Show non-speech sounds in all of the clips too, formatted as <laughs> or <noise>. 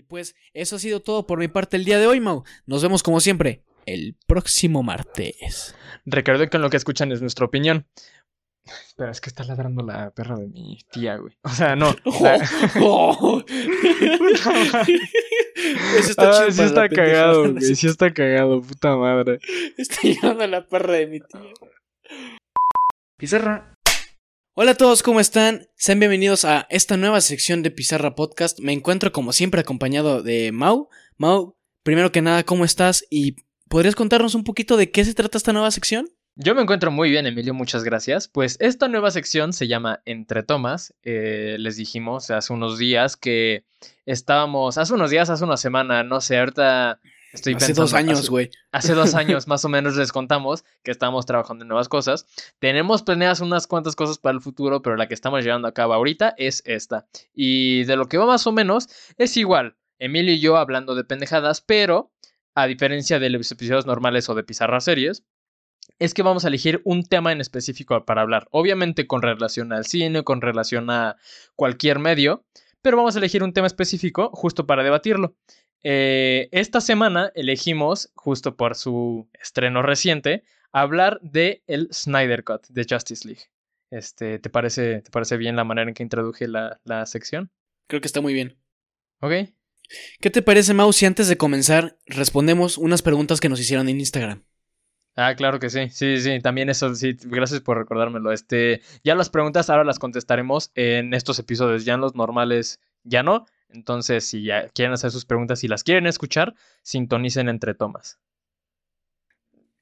Y pues eso ha sido todo por mi parte el día de hoy, Mau. Nos vemos como siempre el próximo martes. Recuerden que lo que escuchan es nuestra opinión. Espera, es que está ladrando la perra de mi tía, güey. O sea, no. <laughs> la- Oh. <laughs> Eso está Ah, chido sí está cagado, güey. <laughs> Sí está cagado, puta madre. Está llegando la perra de mi tía. Pizarra. Hola a todos, ¿cómo están? Sean bienvenidos a esta nueva sección de Pizarra Podcast. Me encuentro como siempre acompañado de Mau. Mau, primero que nada, ¿cómo estás? ¿Y podrías contarnos un poquito de qué se trata esta nueva sección? Yo me encuentro muy bien, Emilio, muchas gracias. Pues esta nueva sección se llama Entre Tomas. Eh, les dijimos hace unos días que estábamos, hace unos días, hace una semana, no sé, ahorita estoy Hace pensando. dos años, hace- güey. Hace dos años más o <laughs> menos les contamos que estábamos trabajando en nuevas cosas. Tenemos planeadas unas cuantas cosas para el futuro, pero la que estamos llevando a cabo ahorita es esta. Y de lo que va más o menos es igual. Emilio y yo hablando de pendejadas, pero a diferencia de los episodios normales o de pizarra series, es que vamos a elegir un tema en específico para hablar. Obviamente con relación al cine, con relación a cualquier medio, pero vamos a elegir un tema específico justo para debatirlo. Eh, esta semana elegimos, justo por su estreno reciente, hablar de el Snyder Cut de Justice League. Este, ¿te parece, ¿Te parece bien la manera en que introduje la, la sección? Creo que está muy bien. ¿Ok? ¿Qué te parece, Mau, si antes de comenzar respondemos unas preguntas que nos hicieron en Instagram? Ah, claro que sí, sí, sí, también eso, sí, gracias por recordármelo. Este, ya las preguntas ahora las contestaremos en estos episodios, ya en los normales ya no. Entonces, si ya quieren hacer sus preguntas y las quieren escuchar, sintonicen entre tomas.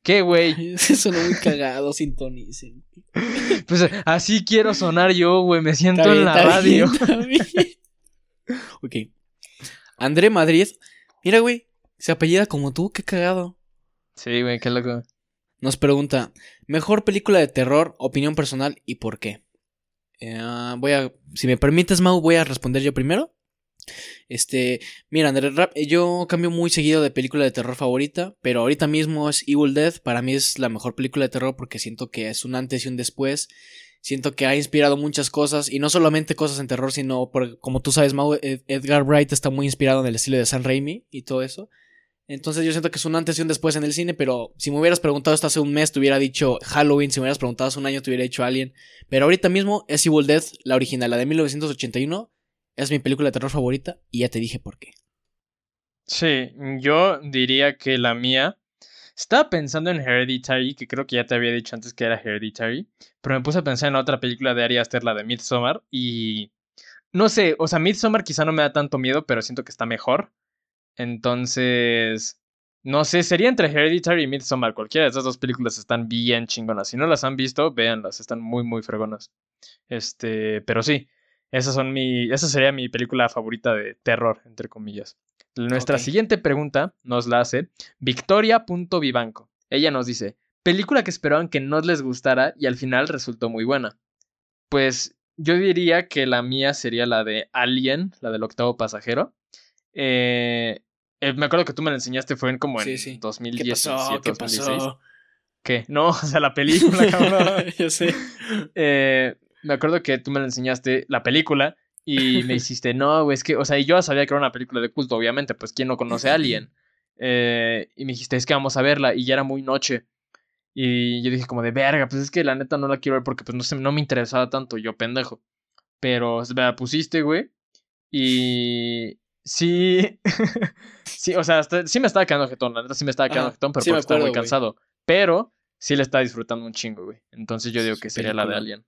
¿Qué, güey? <laughs> Eso no muy cagado, sintonicen. <laughs> Pues así quiero sonar yo, güey, me siento en la radio. bien, está bien. <laughs> ok. André Madrid. Mira, güey. Se apellida como tú, qué cagado. Sí, güey, qué loco. Nos pregunta: ¿Mejor película de terror, opinión personal y por qué? Eh, voy a. Si me permites, Mau, voy a responder yo primero. Este. Mira, André Rap, yo cambio muy seguido de película de terror favorita. Pero ahorita mismo es Evil Dead. Para mí es la mejor película de terror porque siento que es un antes y un después. Siento que ha inspirado muchas cosas, y no solamente cosas en terror, sino, como tú sabes, Edgar Wright está muy inspirado en el estilo de San Raimi y todo eso. Entonces yo siento que es un antes y un después en el cine, pero si me hubieras preguntado esto hace un mes, te hubiera dicho Halloween, si me hubieras preguntado hace un año, te hubiera dicho Alien. Pero ahorita mismo es Evil Dead, la original, la de 1981, es mi película de terror favorita, y ya te dije por qué. Sí, yo diría que la mía. Estaba pensando en Hereditary, que creo que ya te había dicho antes que era Hereditary, pero me puse a pensar en otra película de Ari Aster, la de Midsommar, y no sé, o sea, Midsommar quizá no me da tanto miedo, pero siento que está mejor. Entonces, no sé, sería entre Hereditary y Midsommar. Cualquiera de esas dos películas están bien chingonas. Si no las han visto, véanlas, están muy, muy fregonas. Este, pero sí, esas son mi, esa sería mi película favorita de terror, entre comillas. Nuestra siguiente pregunta nos la hace Victoria.vivanco. Ella nos dice, película que esperaban que no les gustara y al final resultó muy buena. Pues yo diría que la mía sería la de Alien, la del octavo pasajero. Eh, eh, me acuerdo que tú me la enseñaste, fue en como en Sí, sí. ¿Qué 2017, pasó? ¿Qué 2016. pasó? ¿Qué? No, <laughs> o sea, la película, cabrón. <laughs> Yo sé. Eh, me acuerdo que tú me la enseñaste la película y me <laughs> hiciste, no, güey, es que, o sea, y yo sabía que era una película de culto, obviamente, pues quién no conoce a <laughs> Alien. Eh, y me dijiste, es que vamos a verla y ya era muy noche. Y yo dije como de verga, pues es que la neta no la quiero ver porque pues no, sé, no me interesaba tanto, yo pendejo. Pero me la pusiste, güey. Y sí, <laughs> sí, o sea, hasta- sí me estaba quedando jetón, la neta sí me estaba quedando jetón, pero sí porque estaba muy cansado. Pero sí le estaba disfrutando un chingo, güey. Entonces yo digo que sería la de. Alien.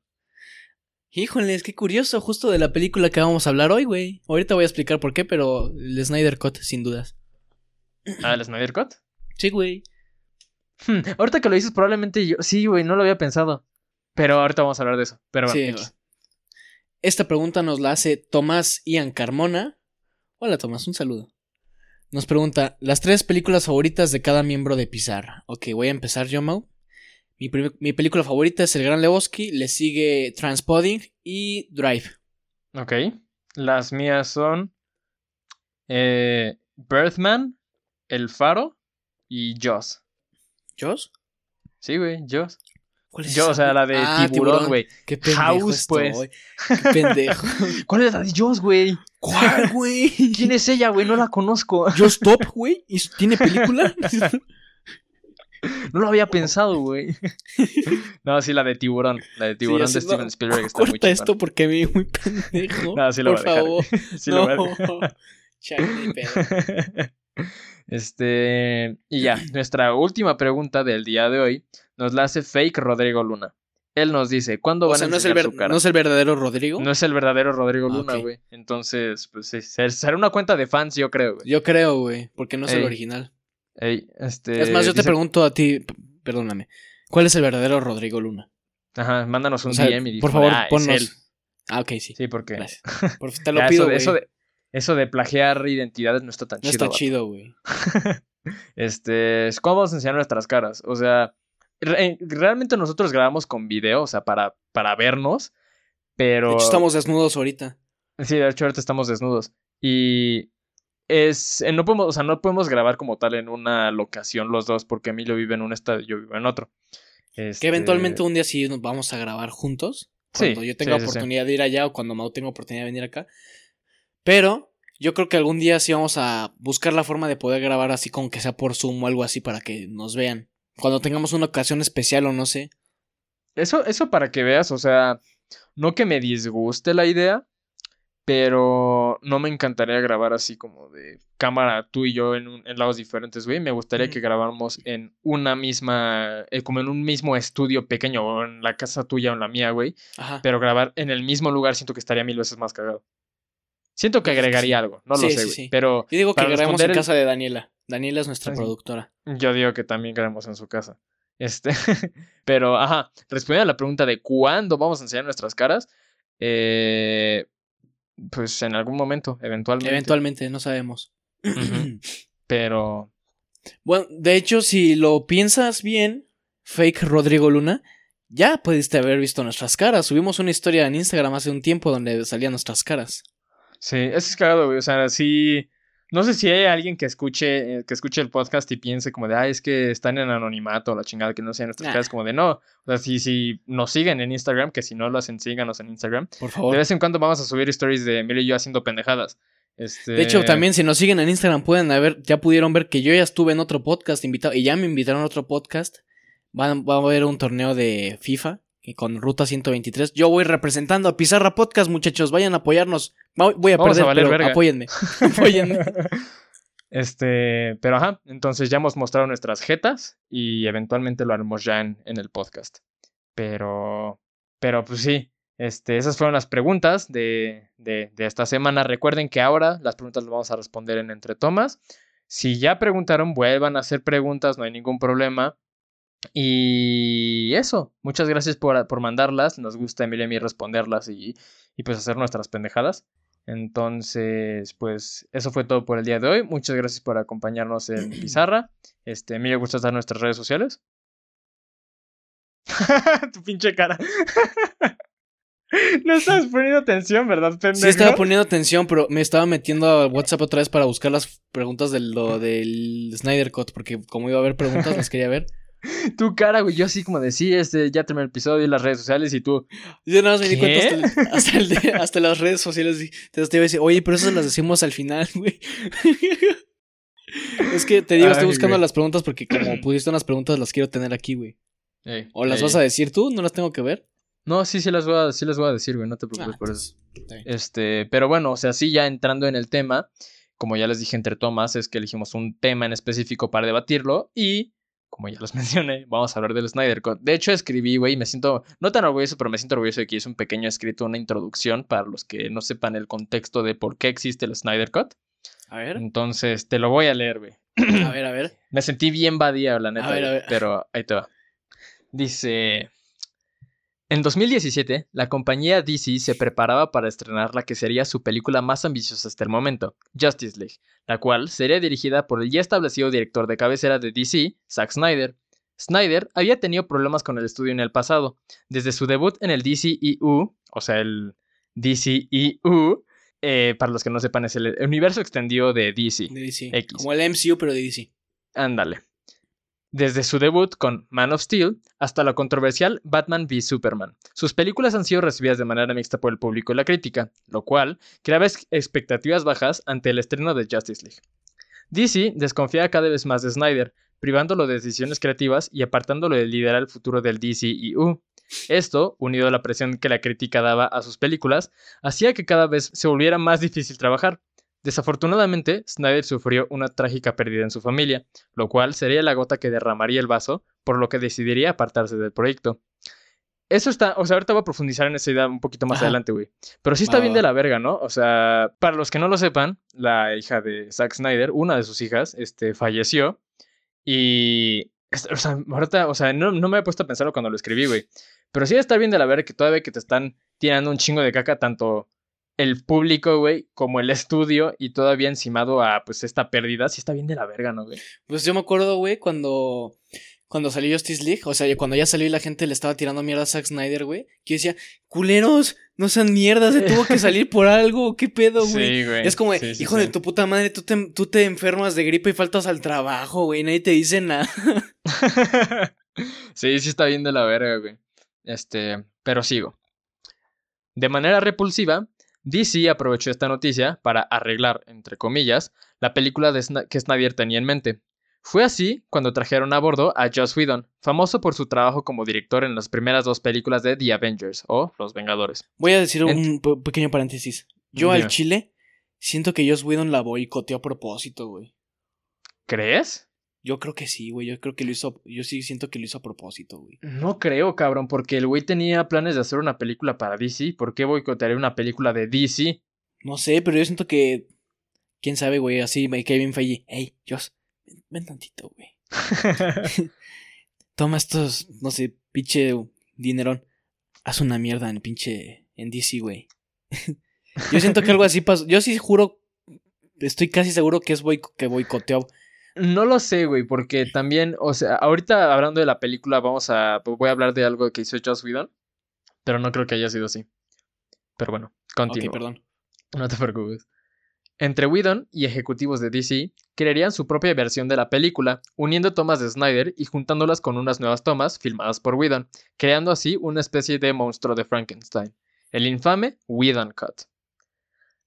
Híjoles, qué curioso, justo de la película que vamos a hablar hoy, güey. Ahorita voy a explicar por qué, pero el Snyder Cut, sin dudas. Ah, el Snyder Cut. Sí, güey. Hmm, ahorita que lo dices, probablemente yo. Sí, güey, no lo había pensado. Pero ahorita vamos a hablar de eso. Pero bueno. Esta pregunta nos la hace Tomás Ian Carmona. Hola, Tomás, un saludo. Nos pregunta, las tres películas favoritas de cada miembro de Pizarra. Ok, voy a empezar yo, Mau. Mi, mi película favorita es El Gran Lebowski, le sigue Transpoding y Drive. Ok. Las mías son. Eh, Birthman, El Faro y Joss. ¿Joss? Sí, güey, Joss. ¿Cuál es Yo, esa, o sea, la de Ah, tiburón, güey. Qué pendejo House, pues. Qué pendejo. <laughs> ¿Cuál es la de Joss, güey? ¿Cuál, güey? ¿Quién es ella, güey? No la conozco. Yo Stop, güey. ¿Y ¿Tiene película? <laughs> <laughs> No lo había pensado, güey. <laughs> No, sí, la de tiburón. La de tiburón Sí, de Steven no, Spielberg está muy Corta esto porque me vi muy pendejo. <laughs> No, sí lo Por voy a dejar. favor. Sí lo voy a no. dejar. Chale, ni pedo. Este, y ya, nuestra última pregunta del día de hoy nos la hace Fake Rodrigo Luna. Él nos dice, ¿cuándo O van sea, a no es, el su cara? no es el verdadero Rodrigo. No es el verdadero Rodrigo Ah, Luna, güey. Entonces, pues sí, ser- será una cuenta de fans, yo creo, güey. Yo creo, güey, porque no es el original. Ey, este, es más, yo te dice- pregunto a ti, perdóname, ¿cuál es el verdadero Rodrigo Luna? Ajá, mándanos un O sea, DM y por dijo, favor, "Ah, es ponnos. él". Ah, ok, sí. Sí, porque Gracias. <laughs> Por- te lo ya, pido, eso, de, eso, de, eso de plagiar identidades no está tan No chido. está vato. chido, güey. <laughs> Este, es ¿cómo vamos a enseñar nuestras caras? O sea, re- realmente nosotros grabamos con video, o sea, para, para vernos, pero... De hecho, estamos desnudos ahorita. Sí, de hecho ahorita estamos desnudos. Y es, eh, no podemos, o sea, no podemos grabar como tal en una locación los dos, porque Emilio vive en un estado y yo vivo en otro. Que Este, eventualmente un día sí nos vamos a grabar juntos. Sí, Cuando yo tenga sí, sí, sí. oportunidad de ir allá o cuando Mau tenga oportunidad de venir acá. Pero yo creo que algún día sí vamos a buscar la forma de poder grabar así como que sea por Zoom o algo así para que nos vean. Cuando tengamos una ocasión especial o no sé. Eso, eso para que veas, o sea, no que me disguste la idea, pero no me encantaría grabar así como de cámara tú y yo en, un- en lados diferentes, güey. Me gustaría que grabáramos en una misma, eh, como en un mismo estudio pequeño, o en la casa tuya o en la mía, güey. Ajá. Pero grabar en el mismo lugar siento que estaría mil veces más cagado. Siento que Pues agregaría algo, no Sí, lo sé, güey. sí. Pero Yo digo que grabemos en el- casa de Daniela. Daniela es nuestra Ah, productora. yo digo que también queremos en su casa. Este, <laughs> pero, ajá, respondiendo a la pregunta de cuándo vamos a enseñar nuestras caras, eh, pues en algún momento, eventualmente. Eventualmente, no sabemos. <clears throat> Pero, Bueno, de hecho, si lo piensas bien, fake Rodrigo Luna, ya pudiste haber visto nuestras caras. Subimos una historia en Instagram hace un tiempo donde salían nuestras caras. sí, es cagado, güey. O sea, sí. No sé si hay alguien que escuche, eh, que escuche el podcast y piense como de, ah, es que están en anonimato, la chingada, que no sean nuestras Nah. caras, como de no. O sea, si, si nos siguen en Instagram, que si no lo hacen, síganos en Instagram. Por De favor. vez en cuando vamos a subir stories de Emilio y yo haciendo pendejadas. Este... De hecho, también si nos siguen en Instagram pueden haber, ya pudieron ver que yo ya estuve en otro podcast invitado y ya me invitaron a otro podcast. Van, va a haber un torneo de FIFA y con Ruta 123. Yo voy representando a Pizarra Podcast, muchachos. Vayan a apoyarnos. Voy a Vamos a perder, valer pero verga. apóyenme. <laughs> <laughs> apóyenme. <laughs> Este, pero ajá, entonces ya hemos mostrado nuestras jetas y eventualmente lo haremos ya en, en el podcast. Pero, pero pues sí, este, esas fueron las preguntas de, de, de esta semana. Recuerden que ahora las preguntas las vamos a responder en Entre Tomas. Si ya preguntaron, vuelvan a hacer preguntas, no hay ningún problema. Y eso, muchas gracias por, por mandarlas. Nos gusta Emilia y a mí responderlas y, y pues hacer nuestras pendejadas. Entonces, pues eso fue todo por el día de hoy. Muchas gracias por acompañarnos en <clears throat> Pizarra. Este, Emilio, ¿gustas dar nuestras redes sociales? <laughs> tu pinche cara. <laughs> no estabas poniendo atención, ¿verdad, pendejo? Sí estaba poniendo atención, pero me estaba metiendo a WhatsApp otra vez para buscar las preguntas de lo <clears throat> del Snyder Cut, porque como iba a haber preguntas, las quería ver. <laughs> Tu cara, güey. Yo así como de, sí, este, ya terminé el episodio y las redes sociales y tú... Yo nada más me di cuenta hasta, el- <laughs> hasta, el de- hasta las redes sociales. y- Entonces te iba a decir, oye, pero eso las decimos al final, güey. <laughs> es que te digo, estoy buscando güey. las preguntas porque como <clears throat> pusiste unas preguntas, las quiero tener aquí, güey. Ey, ¿O las ey. vas a decir tú? ¿No las tengo que ver? No, sí, sí las voy a, sí las voy a decir, güey. No te preocupes Ah, por eso. bien. Este, pero bueno, o sea, sí, ya entrando en el tema, como ya les dije entre tomas, es que elegimos un tema en específico para debatirlo y, como ya les <laughs> mencioné, vamos a hablar del Snyder Cut. De hecho, escribí, güey, y me siento, no tan orgulloso, pero me siento orgulloso de que hice un pequeño escrito, una introducción para los que no sepan el contexto de por qué existe el Snyder Cut. A ver, Entonces, te lo voy a leer, güey. a ver, a ver. Me sentí bien badía, la neta, A ver, a ver. pero ahí te va. Dice... En 2017, la compañía DC se preparaba para estrenar la que sería su película más ambiciosa hasta el momento, Justice League, la cual sería dirigida por el ya establecido director de cabecera de DC, Zack Snyder. Snyder había tenido problemas con el estudio en el pasado. Desde su debut en el DCEU, o sea, el DCEU, eh, para los que no sepan, es el universo extendido de DC. De DC. X. Como el MCU, pero de DC. Ándale. Desde su debut con Man of Steel hasta la controversial Batman v Superman. Sus películas han sido recibidas de manera mixta por el público y la crítica, lo cual creaba expectativas bajas ante el estreno de Justice League. DC desconfía cada vez más de Snyder, privándolo de decisiones creativas y apartándolo de liderar el futuro del DCEU. Esto, unido a la presión que la crítica daba a sus películas, hacía que cada vez se volviera más difícil trabajar. Desafortunadamente, Snyder sufrió una trágica pérdida en su familia, lo cual sería la gota que derramaría el vaso, por lo que decidiría apartarse del proyecto. Eso está, o sea, ahorita voy a profundizar en esa idea un poquito más adelante, güey. Pero sí está bien de la verga, ¿no? O sea, para los que no lo sepan, la hija de Zack Snyder, una de sus hijas, este, falleció. Y, o sea, ahorita, o sea, no, no me he puesto a pensarlo cuando lo escribí, güey. Pero sí está bien de la verga que todavía que te están tirando un chingo de caca tanto el público, güey, como el estudio y todavía encimado a, pues, esta pérdida, sí está bien de la verga, ¿no, güey? Pues yo me acuerdo, güey, cuando, cuando salió Justice League, o sea, cuando ya salió y la gente le estaba tirando mierda a Zack Snyder, güey, que decía, culeros, no sean mierdas, se tuvo que salir por algo, qué pedo, güey. Sí, güey. Es como, hijo de tu puta madre, tú te, tú te enfermas de gripe y faltas al trabajo, güey, nadie te dice nada. <laughs> sí, sí está bien de la verga, güey. Este, pero sigo. De manera repulsiva, DC aprovechó esta noticia para arreglar, entre comillas, la película que Snyder tenía en mente. Fue así cuando trajeron a bordo a Joss Whedon, famoso por su trabajo como director en las primeras dos películas de The Avengers o Los Vengadores. Voy a decir un pequeño paréntesis. Yo al Chile siento que Joss Whedon la boicoteó a propósito, güey. ¿Crees? Yo creo que sí, güey. Yo creo que lo hizo. Yo sí siento que lo hizo a propósito, güey. No creo, cabrón, porque el güey tenía planes de hacer una película para DC. ¿Por qué boicotearía una película de DC? No sé, pero yo siento que. Quién sabe, güey. Así, Kevin Feige. Hey, Joss, ven, tantito, güey. <laughs> Toma estos, no sé, pinche dinerón. Haz una mierda en pinche. En DC, güey. <laughs> yo siento que algo así pasó. Yo sí juro. Estoy casi seguro que es boy que boicoteó no lo sé, güey, porque también, o sea, ahorita hablando de la película, vamos a. Voy a hablar de algo que hizo Joss Whedon, pero no creo que haya sido así. Pero bueno, continúo. perdón. No te preocupes. Entre Whedon y ejecutivos de DC crearían su propia versión de la película, uniendo tomas de Snyder y juntándolas con unas nuevas tomas filmadas por Whedon, creando así una especie de monstruo de Frankenstein, el infame Whedon Cut.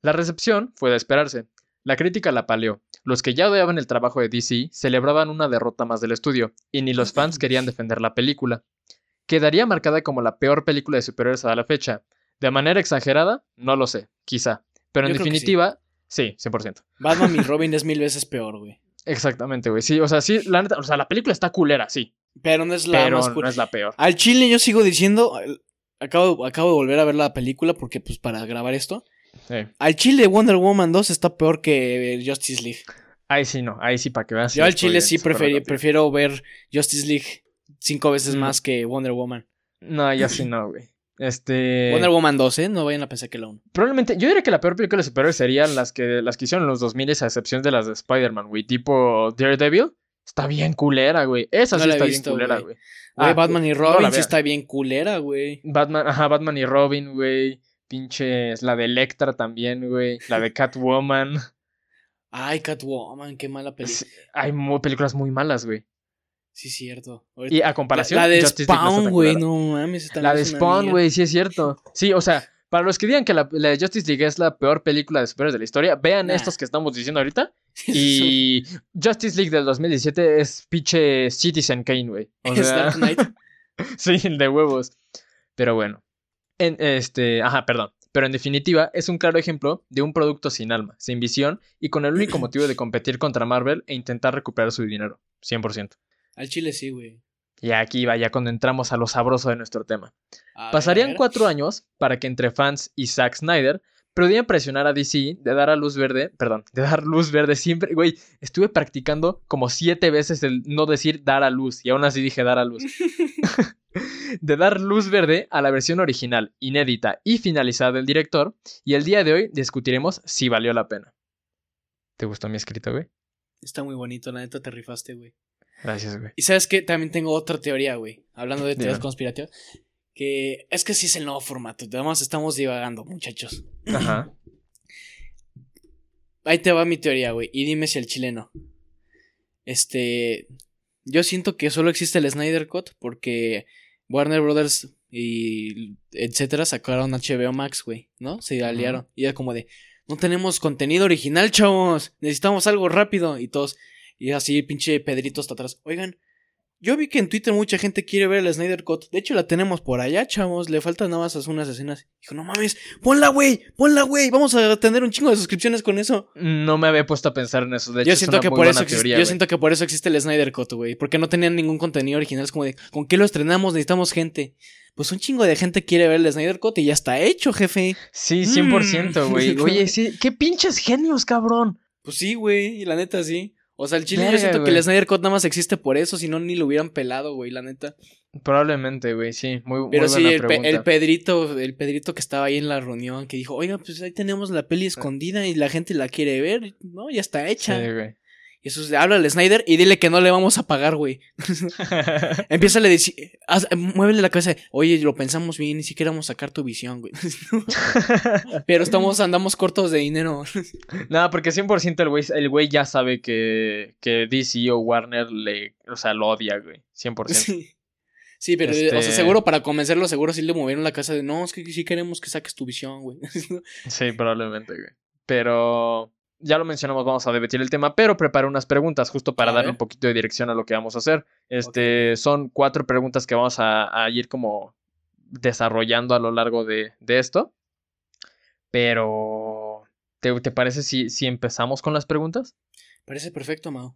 La recepción fue de esperarse. La crítica la paleó, los que ya odiaban el trabajo de DC celebraban una derrota más del estudio, y ni los fans querían defender la película. Quedaría marcada como la peor película de superhéroes a la fecha. De manera exagerada, no lo sé, quizá. Pero en definitiva, sí. 100%. Batman y <laughs> Robin es mil veces peor, güey. Exactamente, güey. Sí, o sea, sí, la neta, o sea, la película está culera, sí. Pero no es la no es la peor. Al chile yo sigo diciendo, acabo, acabo de volver a ver la película porque pues para grabar esto al chile Wonder Woman 2 está peor que Justice League. Ahí sí no, ahí sí para que veas. Yo al chile sí prefiero ver Justice League cinco veces mm. más que Wonder Woman. No, ya sí no, güey. Este. Wonder Woman 2, ¿eh? No vayan a pensar que la 1. Probablemente, yo diría que la peor película de superhéroes serían las que, las que hicieron en los 2000 a excepción de las de Spider-Man, güey. Tipo Daredevil. Está bien culera, güey. Esa sí está bien culera, güey. Ah, Batman y Robin sí está bien culera, güey. Batman, ajá, Batman y Robin, güey. Pinches, la de Electra también, güey. La de <laughs> Catwoman. Ay, Catwoman, qué mala película. Hay películas muy malas, güey. Sí, cierto. Y a comparación. La, de Spawn, güey, no mames. La de Spawn, güey, sí es cierto. Sí, o sea, para los que digan que la, de Justice League es la peor película de superhéroes de la historia, vean estos que estamos diciendo ahorita. <laughs> Y Justice League del 2017 es pinche Citizen Kane, güey. O <laughs> sea, Dark Knight. sí, el de huevos. Pero bueno. En este, ajá, perdón. Pero en definitiva, es un claro ejemplo de un producto sin alma, sin visión y con el único motivo de competir contra Marvel e intentar recuperar su dinero. 100%. Al chile sí, güey. Y aquí va ya cuando entramos a lo sabroso de nuestro tema. Pasarían cuatro años para que entre fans y Zack Snyder pudieran presionar a DC de dar a luz verde, perdón, de dar luz verde siempre, güey, estuve practicando como siete veces el no decir dar a luz y aún así dije dar a luz. <laughs> <laughs> de dar luz verde a la versión original, inédita y finalizada del director, y el día de hoy discutiremos si valió la pena. ¿Te gustó mi escrito, güey? Está muy bonito, la neta te rifaste, güey. Gracias, güey. Y sabes que también tengo otra teoría, güey. Hablando de teorías conspirativas. Que es que sí es el nuevo formato. Además, estamos divagando, muchachos. Ajá. Ahí te va mi teoría, güey. Y dime si el chileno. Este. Yo siento que solo existe el Snyder Cut porque Warner Brothers y etcétera sacaron HBO Max, güey, ¿no? Se aliaron. Y era como de, no tenemos contenido original, chavos. Necesitamos algo rápido. Y todos, y así, pinche Pedrito hasta atrás. Oigan, yo vi que en Twitter mucha gente quiere ver el Snyder Cut. De hecho, la tenemos por allá, chavos. Le faltan nada más unas escenas. Dijo, no mames, ponla, güey, ponla, güey. Vamos a tener un chingo de suscripciones con eso. No me había puesto a pensar en eso. De hecho, yo es siento una que muy por buena eso teoría, yo siento que por eso existe el Snyder Cut, güey. Porque no tenían ningún contenido original. Es como de, ¿con qué lo estrenamos? Necesitamos gente. Pues un chingo de gente quiere ver el Snyder Cut y ya está hecho, jefe. Sí, 100%, Mm. güey. <laughs> Oye, sí, qué pinches genios, cabrón. Pues sí, güey, y la neta sí. O sea, el chile yo siento que el Snyder Cut nada más existe por eso, si no ni lo hubieran pelado, güey, la neta. Probablemente, güey, sí. Muy, Pero muy sí, buena el, pe- pregunta. el Pedrito, el Pedrito que estaba ahí en la reunión, que dijo, oiga, pues ahí tenemos la peli escondida y la gente la quiere ver, ¿no? Ya está hecha. Sí, güey. Y eso es, habla al Snyder y dile que no le vamos a pagar, güey. <laughs> <laughs> Empieza a decir, muévele la cabeza, oye, lo pensamos bien, ni siquiera vamos a sacar tu visión, güey. <laughs> Pero estamos, andamos cortos de dinero. no, porque 100% el güey, el güey ya sabe que, que DC o Warner le, o sea, lo odia, güey. 100%. Sí. Sí, pero, o Este- sea, seguro para convencerlo, seguro sí le movieron la casa de, no, es que sí queremos que saques tu visión, güey. Sí, probablemente, güey. Pero ya lo mencionamos, vamos a debatir el tema, pero preparé unas preguntas justo para darle un poquito de dirección a lo que vamos a hacer. Este, son cuatro preguntas que vamos a, a ir como desarrollando a lo largo de, de esto. Pero, ¿te, te parece si, si empezamos con las preguntas? Parece perfecto, Mao.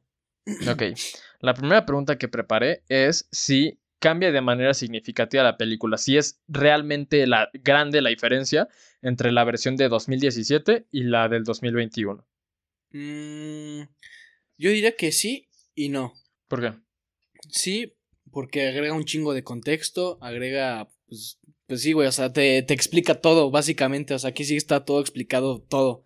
Ok. <clears throat> La primera pregunta que preparé es si cambia de manera significativa la película, si es realmente la, grande la diferencia entre la versión de 2017 y la del 2021. Mm, yo diría que sí y no. ¿Por qué? Sí, porque agrega un chingo de contexto, agrega, pues, pues sí, güey, o sea, te, te explica todo, básicamente, o sea, aquí sí está todo explicado, todo.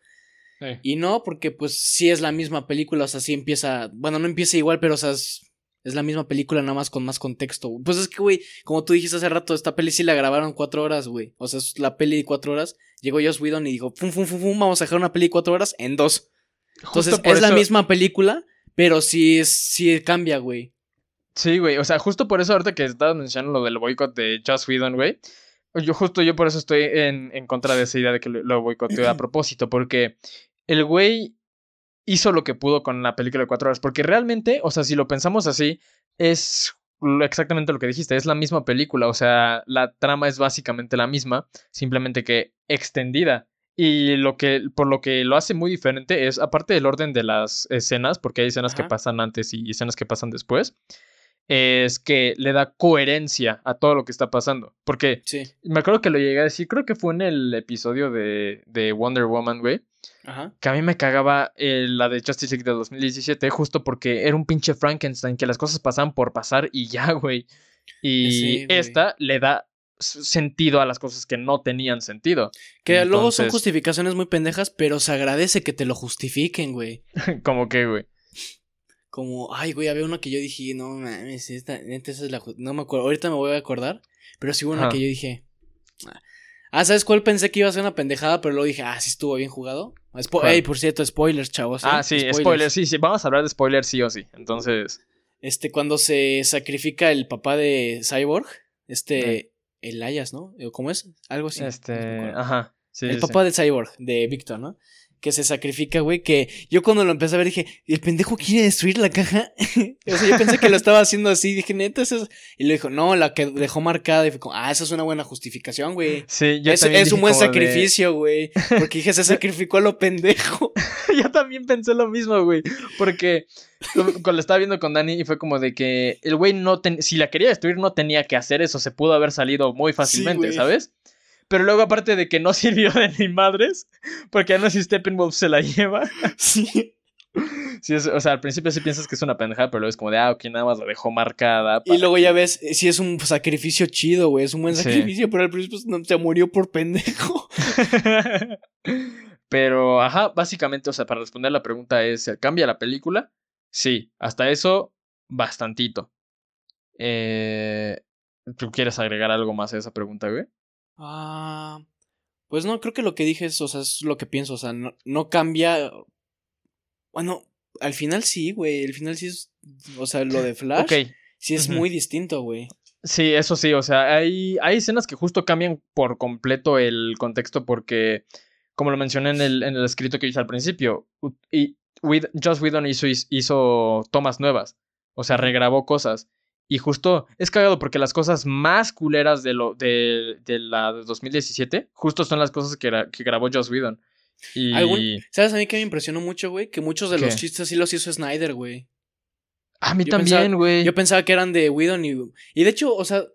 Y no, porque pues sí es la misma película, o sea, sí empieza, bueno, no empieza igual, pero o sea, es, es la misma película nada más con más contexto. güey. Pues es que, güey, como tú dijiste hace rato, esta peli sí la grabaron cuatro horas, güey. O sea, es la peli de cuatro horas. Llegó Joss Whedon y dijo, fum, fum, fum, fum, vamos a dejar una peli de cuatro horas en dos. Entonces, es la misma película, pero sí, sí cambia, güey. Sí, güey. O sea, justo por eso ahorita que estabas mencionando lo del boicot de Joss Whedon, güey. Yo justo yo por eso estoy en, en contra de esa idea de que lo, lo boicoteó a propósito. Porque el güey hizo lo que pudo con la película de cuatro horas. Porque realmente, o sea, si lo pensamos así, es exactamente lo que dijiste. Es la misma película. O sea, la trama es básicamente la misma. Simplemente que extendida. Y lo que, por lo que lo hace muy diferente es, aparte del orden de las escenas, porque hay escenas que Ajá. pasan antes y escenas que pasan después, es que le da coherencia a todo lo que está pasando. Porque Sí. me acuerdo que lo llegué a decir, creo que fue en el episodio de, de Wonder Woman, güey, Ajá. que a mí me cagaba eh, la de Justice League de 2017, justo porque era un pinche Frankenstein, que las cosas pasaban por pasar y ya, güey. Y Sí, güey. esta le da sentido a las cosas que no tenían sentido. Que luego son justificaciones muy pendejas, pero se agradece que te lo justifiquen, güey. <laughs> Como que, güey. Como, ay, güey, había una que yo dije, no mames, esta, esa es la. No me acuerdo, ahorita me voy a acordar, pero sí hubo una Ajá. que yo dije. ah. Ah, ¿sabes cuál pensé que iba a ser una pendejada? Pero luego dije, ah, sí estuvo bien jugado. Spo-. Ey, por cierto, spoilers, chavos. ¿eh? Ah, sí, spoilers. Sí, sí, vamos a hablar de spoilers sí o sí. Entonces, Este, cuando se sacrifica el papá de Cyborg, este, Elias, ¿no? ¿Cómo es? Algo así. este, ajá. Sí, el sí, sí. papá de Cyborg, de Victor, ¿no? Que se sacrifica, güey, que yo cuando lo empecé a ver dije, ¿el pendejo quiere destruir la caja? <laughs> o sea, yo pensé que lo estaba haciendo así, dije, neta, eso es... Y le dijo, no, la que dejó marcada, y fue como, ah, esa es una buena justificación, güey. Sí, yo Es, también es un buen sacrificio, güey. Porque dije, se sacrificó a lo pendejo. <laughs> yo también pensé lo mismo, güey. Porque cuando lo estaba viendo con Dani y fue como de que el güey no ten- si la quería destruir no tenía que hacer eso, se pudo haber salido muy fácilmente, güey. ¿sabes? Pero luego aparte de que no <laughs> sirvió de ni madres, porque aún así Steppenwolf se la lleva. <laughs> sí. Sí, es- o sea, al principio sí piensas que es una pendejada, pero luego es como de, ah, ok, nada más la dejó marcada. Y luego que- ya ves, sí es un sacrificio chido, güey. Es un buen Sí. sacrificio, pero al principio no, se murió por pendejo. <laughs> Pero, ajá, básicamente, o sea, para responder la pregunta es, ¿se ¿cambia la película? Sí, hasta eso, bastantito. Eh, ¿Tú quieres agregar algo más a esa pregunta, güey? Ah, pues no, creo que lo que dije es, o sea, es lo que pienso, o sea, no, no cambia. Bueno, al final sí, güey. Al final sí es. O sea, lo de Flash. Sí es muy distinto, güey. Sí, eso sí, o sea, hay, hay escenas que justo cambian por completo el contexto porque, como lo mencioné en el, en el escrito que hice al principio, y Joss Whedon hizo, hizo tomas nuevas, o sea, regrabó cosas. Y justo es cagado porque las cosas más culeras de, lo, de, de la de 2017 justo son las cosas que, gra- que grabó Joss Whedon. Y... Algún- ¿Sabes a mí que me impresionó mucho, güey? Que muchos de los chistes sí los hizo Snyder, güey. A mí yo también, güey. Yo pensaba que eran de Whedon y. Y de hecho, o sea,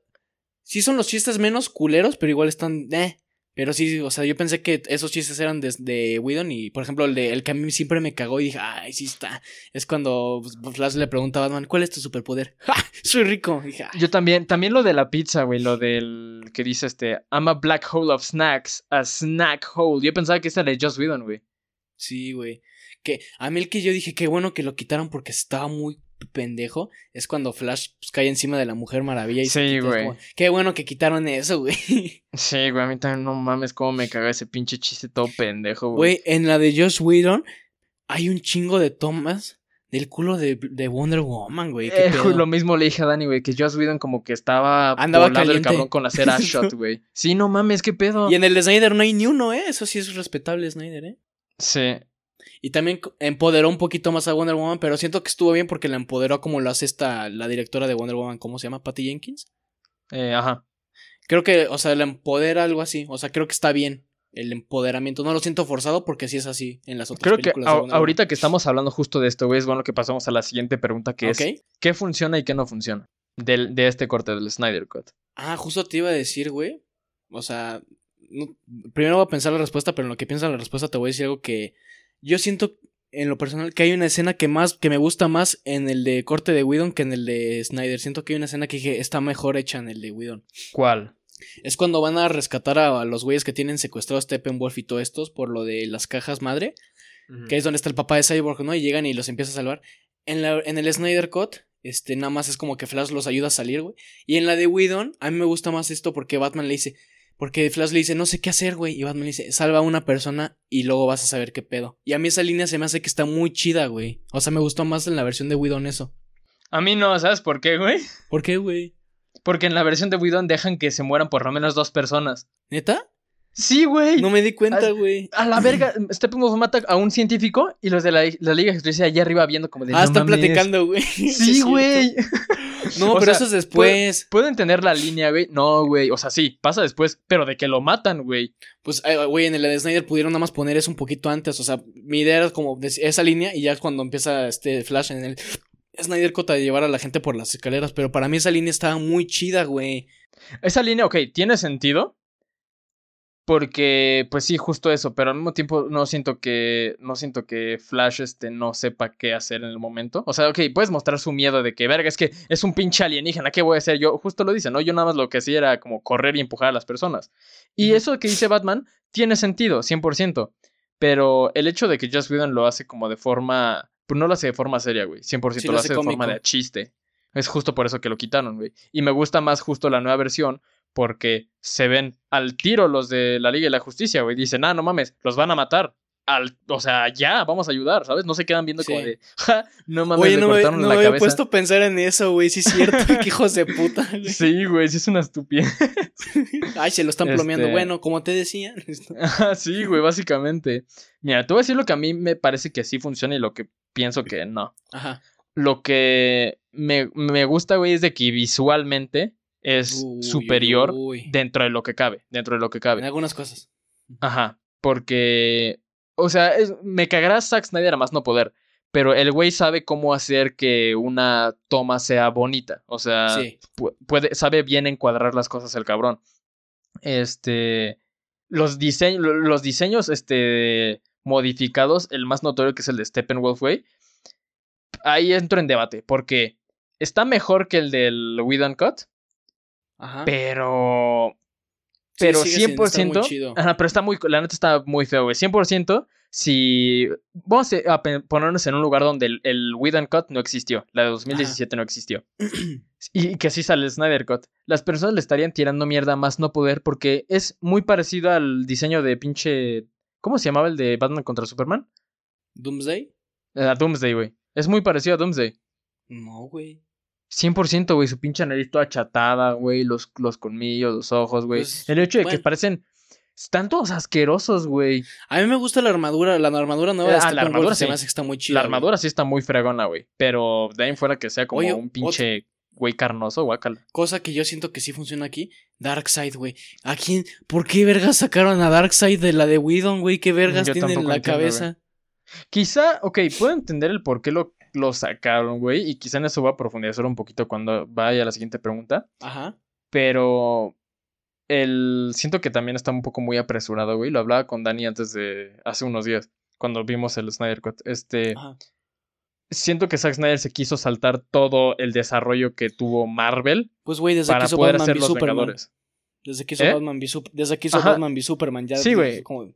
sí son los chistes menos culeros, pero igual están. Eh. Pero sí, o sea, yo pensé que esos chistes eran de, de Whedon y, por ejemplo, el, de, el que a mí siempre me cagó y dije, ay, sí está. Es cuando pues, Flash le pregunta a Batman, ¿cuál es tu superpoder? <laughs> ¡Ja! Soy rico. Dije, "Ah". Yo también, también lo de la pizza, güey, lo del que dice este, I'm a black hole of snacks, a snack hole. Yo pensaba que ese era de Joss Whedon, güey. Sí, güey. Que a mí el que yo dije, qué bueno que lo quitaron porque estaba muy pendejo, es cuando Flash pues, cae encima de la Mujer Maravilla y se Sí, güey. qué bueno que quitaron eso, güey. <laughs> Sí, güey, a mí también no mames cómo me caga ese pinche chiste todo pendejo, güey. Güey, en la de Josh Whedon hay un chingo de tomas del culo de, de Wonder Woman, güey. Eh, lo mismo le dije a Dani, güey, que Joss Whedon como que estaba Andaba volado el caliente. cabrón con la cera <laughs> shot, güey. Sí, no mames, qué pedo. Y en el de Snyder no hay ni uno, ¿eh? Eso sí es respetable, Snyder, ¿eh? Sí. Y también empoderó un poquito más a Wonder Woman, pero siento que estuvo bien porque la empoderó como lo hace esta, la directora de Wonder Woman, ¿cómo se llama? Patty Jenkins. Eh, ajá. Creo que, o sea, la empodera algo así. O sea, creo que está bien el empoderamiento. No lo siento forzado porque sí es así en las otras Creo que películas. a- Wonder ahorita que estamos hablando justo de esto, güey, es bueno que pasamos a la siguiente pregunta que es. ¿qué funciona y qué no funciona del, de este corte del Snyder Cut? Ah, justo te iba a decir, güey. O sea, no- primero voy a pensar la respuesta, pero en lo que piensa la respuesta te voy a decir algo que yo siento en lo personal que hay una escena que más que me gusta más en el de corte de Whedon que en el de Snyder. Siento que hay una escena que dije, está mejor hecha en el de Whedon. ¿Cuál? Es cuando van a rescatar a, a los güeyes que tienen secuestrado a Steppenwolf y todo estos por lo de las cajas madre, que es donde está el papá de Cyborg, ¿no? Y llegan y los empieza a salvar. En, la, en el Snyder Cut, este, nada más es como que Flash los ayuda a salir, güey. Y en la de Whedon, a mí me gusta más esto porque Batman le dice, porque Flash le dice, no sé qué hacer, güey. Y Batman le dice, salva a una persona y luego vas a saber qué pedo. Y a mí esa línea se me hace que está muy chida, güey. O sea, me gustó más en la versión de Whedon eso. A mí no, ¿sabes por qué, güey? ¿Por qué, güey? Porque en la versión de Whedon dejan que se mueran por lo menos dos personas. ¿Neta? Sí, güey. No me di cuenta, güey. A la verga, <laughs> Steppenwolf mata a un científico y los de la, la Liga de Justicia allá arriba viendo como de. Ah, "No están mames". platicando, güey. Sí, <laughs> güey. <laughs> <laughs> No, O pero sea, eso es después. Puedo entender la línea, güey. No, güey. O sea, sí, pasa después, pero de que lo matan, güey. Pues, eh, güey, en el de Snyder pudieron nada más poner eso un poquito antes. O sea, mi idea era como esa línea y ya cuando empieza este Flash en el Snyder Cut de llevar a la gente por las escaleras. Pero para mí esa línea estaba muy chida, güey. Esa línea, ok, tiene sentido. Porque, pues sí, justo eso, pero al mismo tiempo no siento que. No siento que Flash este no sepa qué hacer en el momento. O sea, ok, puedes mostrar su miedo de que, verga, es que es un pinche alienígena, ¿qué voy a hacer? Yo, justo lo dice, ¿no? Yo nada más lo que hacía era como correr y empujar a las personas. Y eso que dice Batman tiene sentido, 100%. Pero el hecho de que Joss Whedon lo hace como de forma. Pues no lo hace de forma seria, güey. 100% Sí, lo, lo hace de forma de chiste. Es justo por eso que lo quitaron, güey. Y me gusta más justo la nueva versión porque se ven al tiro los de la Liga de la Justicia, güey. Dicen, ah, no mames, los van a matar. Al, o sea, ya, vamos a ayudar, ¿sabes? No se quedan viendo como Sí. de, ja, no mames, Oye, no me, no la me había puesto a pensar en eso, güey. Sí, es cierto. <laughs> Qué hijos de puta, güey. Sí, güey, sí es una estupidez. <laughs> Ay, se lo están plomeando. Este- Bueno, como te decía. <laughs> Sí, güey, básicamente. Mira, te voy a decir lo que a mí me parece que sí funciona y lo que pienso que no. Ajá. Lo que me, me gusta, güey, es de que visualmente es Uy, superior uy, dentro de lo que cabe, dentro de lo que En cabe. algunas cosas. Ajá, porque, o sea, es- me cagará Zack Snyder a más no poder, pero el güey sabe cómo hacer que una toma sea bonita, o sea, Sí. puede, sabe bien encuadrar las cosas el cabrón. Este, los diseños, los diseños, este, modificados, el más notorio que es el de Steppenwolf, güey, ahí entro en debate, porque está mejor que el del Whedon Cut, Ajá. pero Sí, pero muy 100%. chido. Ajá, pero está muy. La neta está muy feo, güey. 100%. Si. Vamos a ponernos en un lugar donde el, el Cut no existió. La de 2017 no existió. <clears throat> Y que así sale el Snyder Cut. Las personas le estarían tirando mierda más no poder porque es muy parecido al diseño de pinche. ¿Cómo se llamaba el de Batman contra Superman? Doomsday. A Doomsday, güey. Es muy parecido a Doomsday. No, güey. 100%, güey. Su pinche nariz toda achatada, güey. Los, los colmillos, los ojos, güey. Pues, el hecho de que parecen. Están todos asquerosos, güey. A mí me gusta la armadura, la armadura nueva de Ah, la armadura se sí. me hace que está muy chida. La güey. armadura sí está muy fregona, güey. Pero de ahí en fuera que sea como Oye, un pinche güey carnoso, guácala. Cosa que yo siento que sí funciona aquí, Darkseid, güey. ¿A quién? ¿Por qué vergas sacaron a Darkseid de la de Whedon, güey? ¿Qué vergas Yo tiene en la entiendo, cabeza? Quizá, ok, puedo entender el por qué lo, lo sacaron, güey. Y quizá en eso voy a profundizar un poquito cuando vaya a la siguiente pregunta. Ajá. Pero el siento que también está un poco muy apresurado, güey. Lo hablaba con Dani antes de hace unos días, cuando vimos el Snyder Cut. Este, Ajá. siento que Zack Snyder se quiso saltar todo el desarrollo que tuvo Marvel Pues, güey, desde que para hizo poder Batman hacer v los Superman. Vengadores. Desde que hizo ¿Eh? Batman v Sup- Desde que hizo Ajá. Batman v Superman, ya. Sí, güey. Como...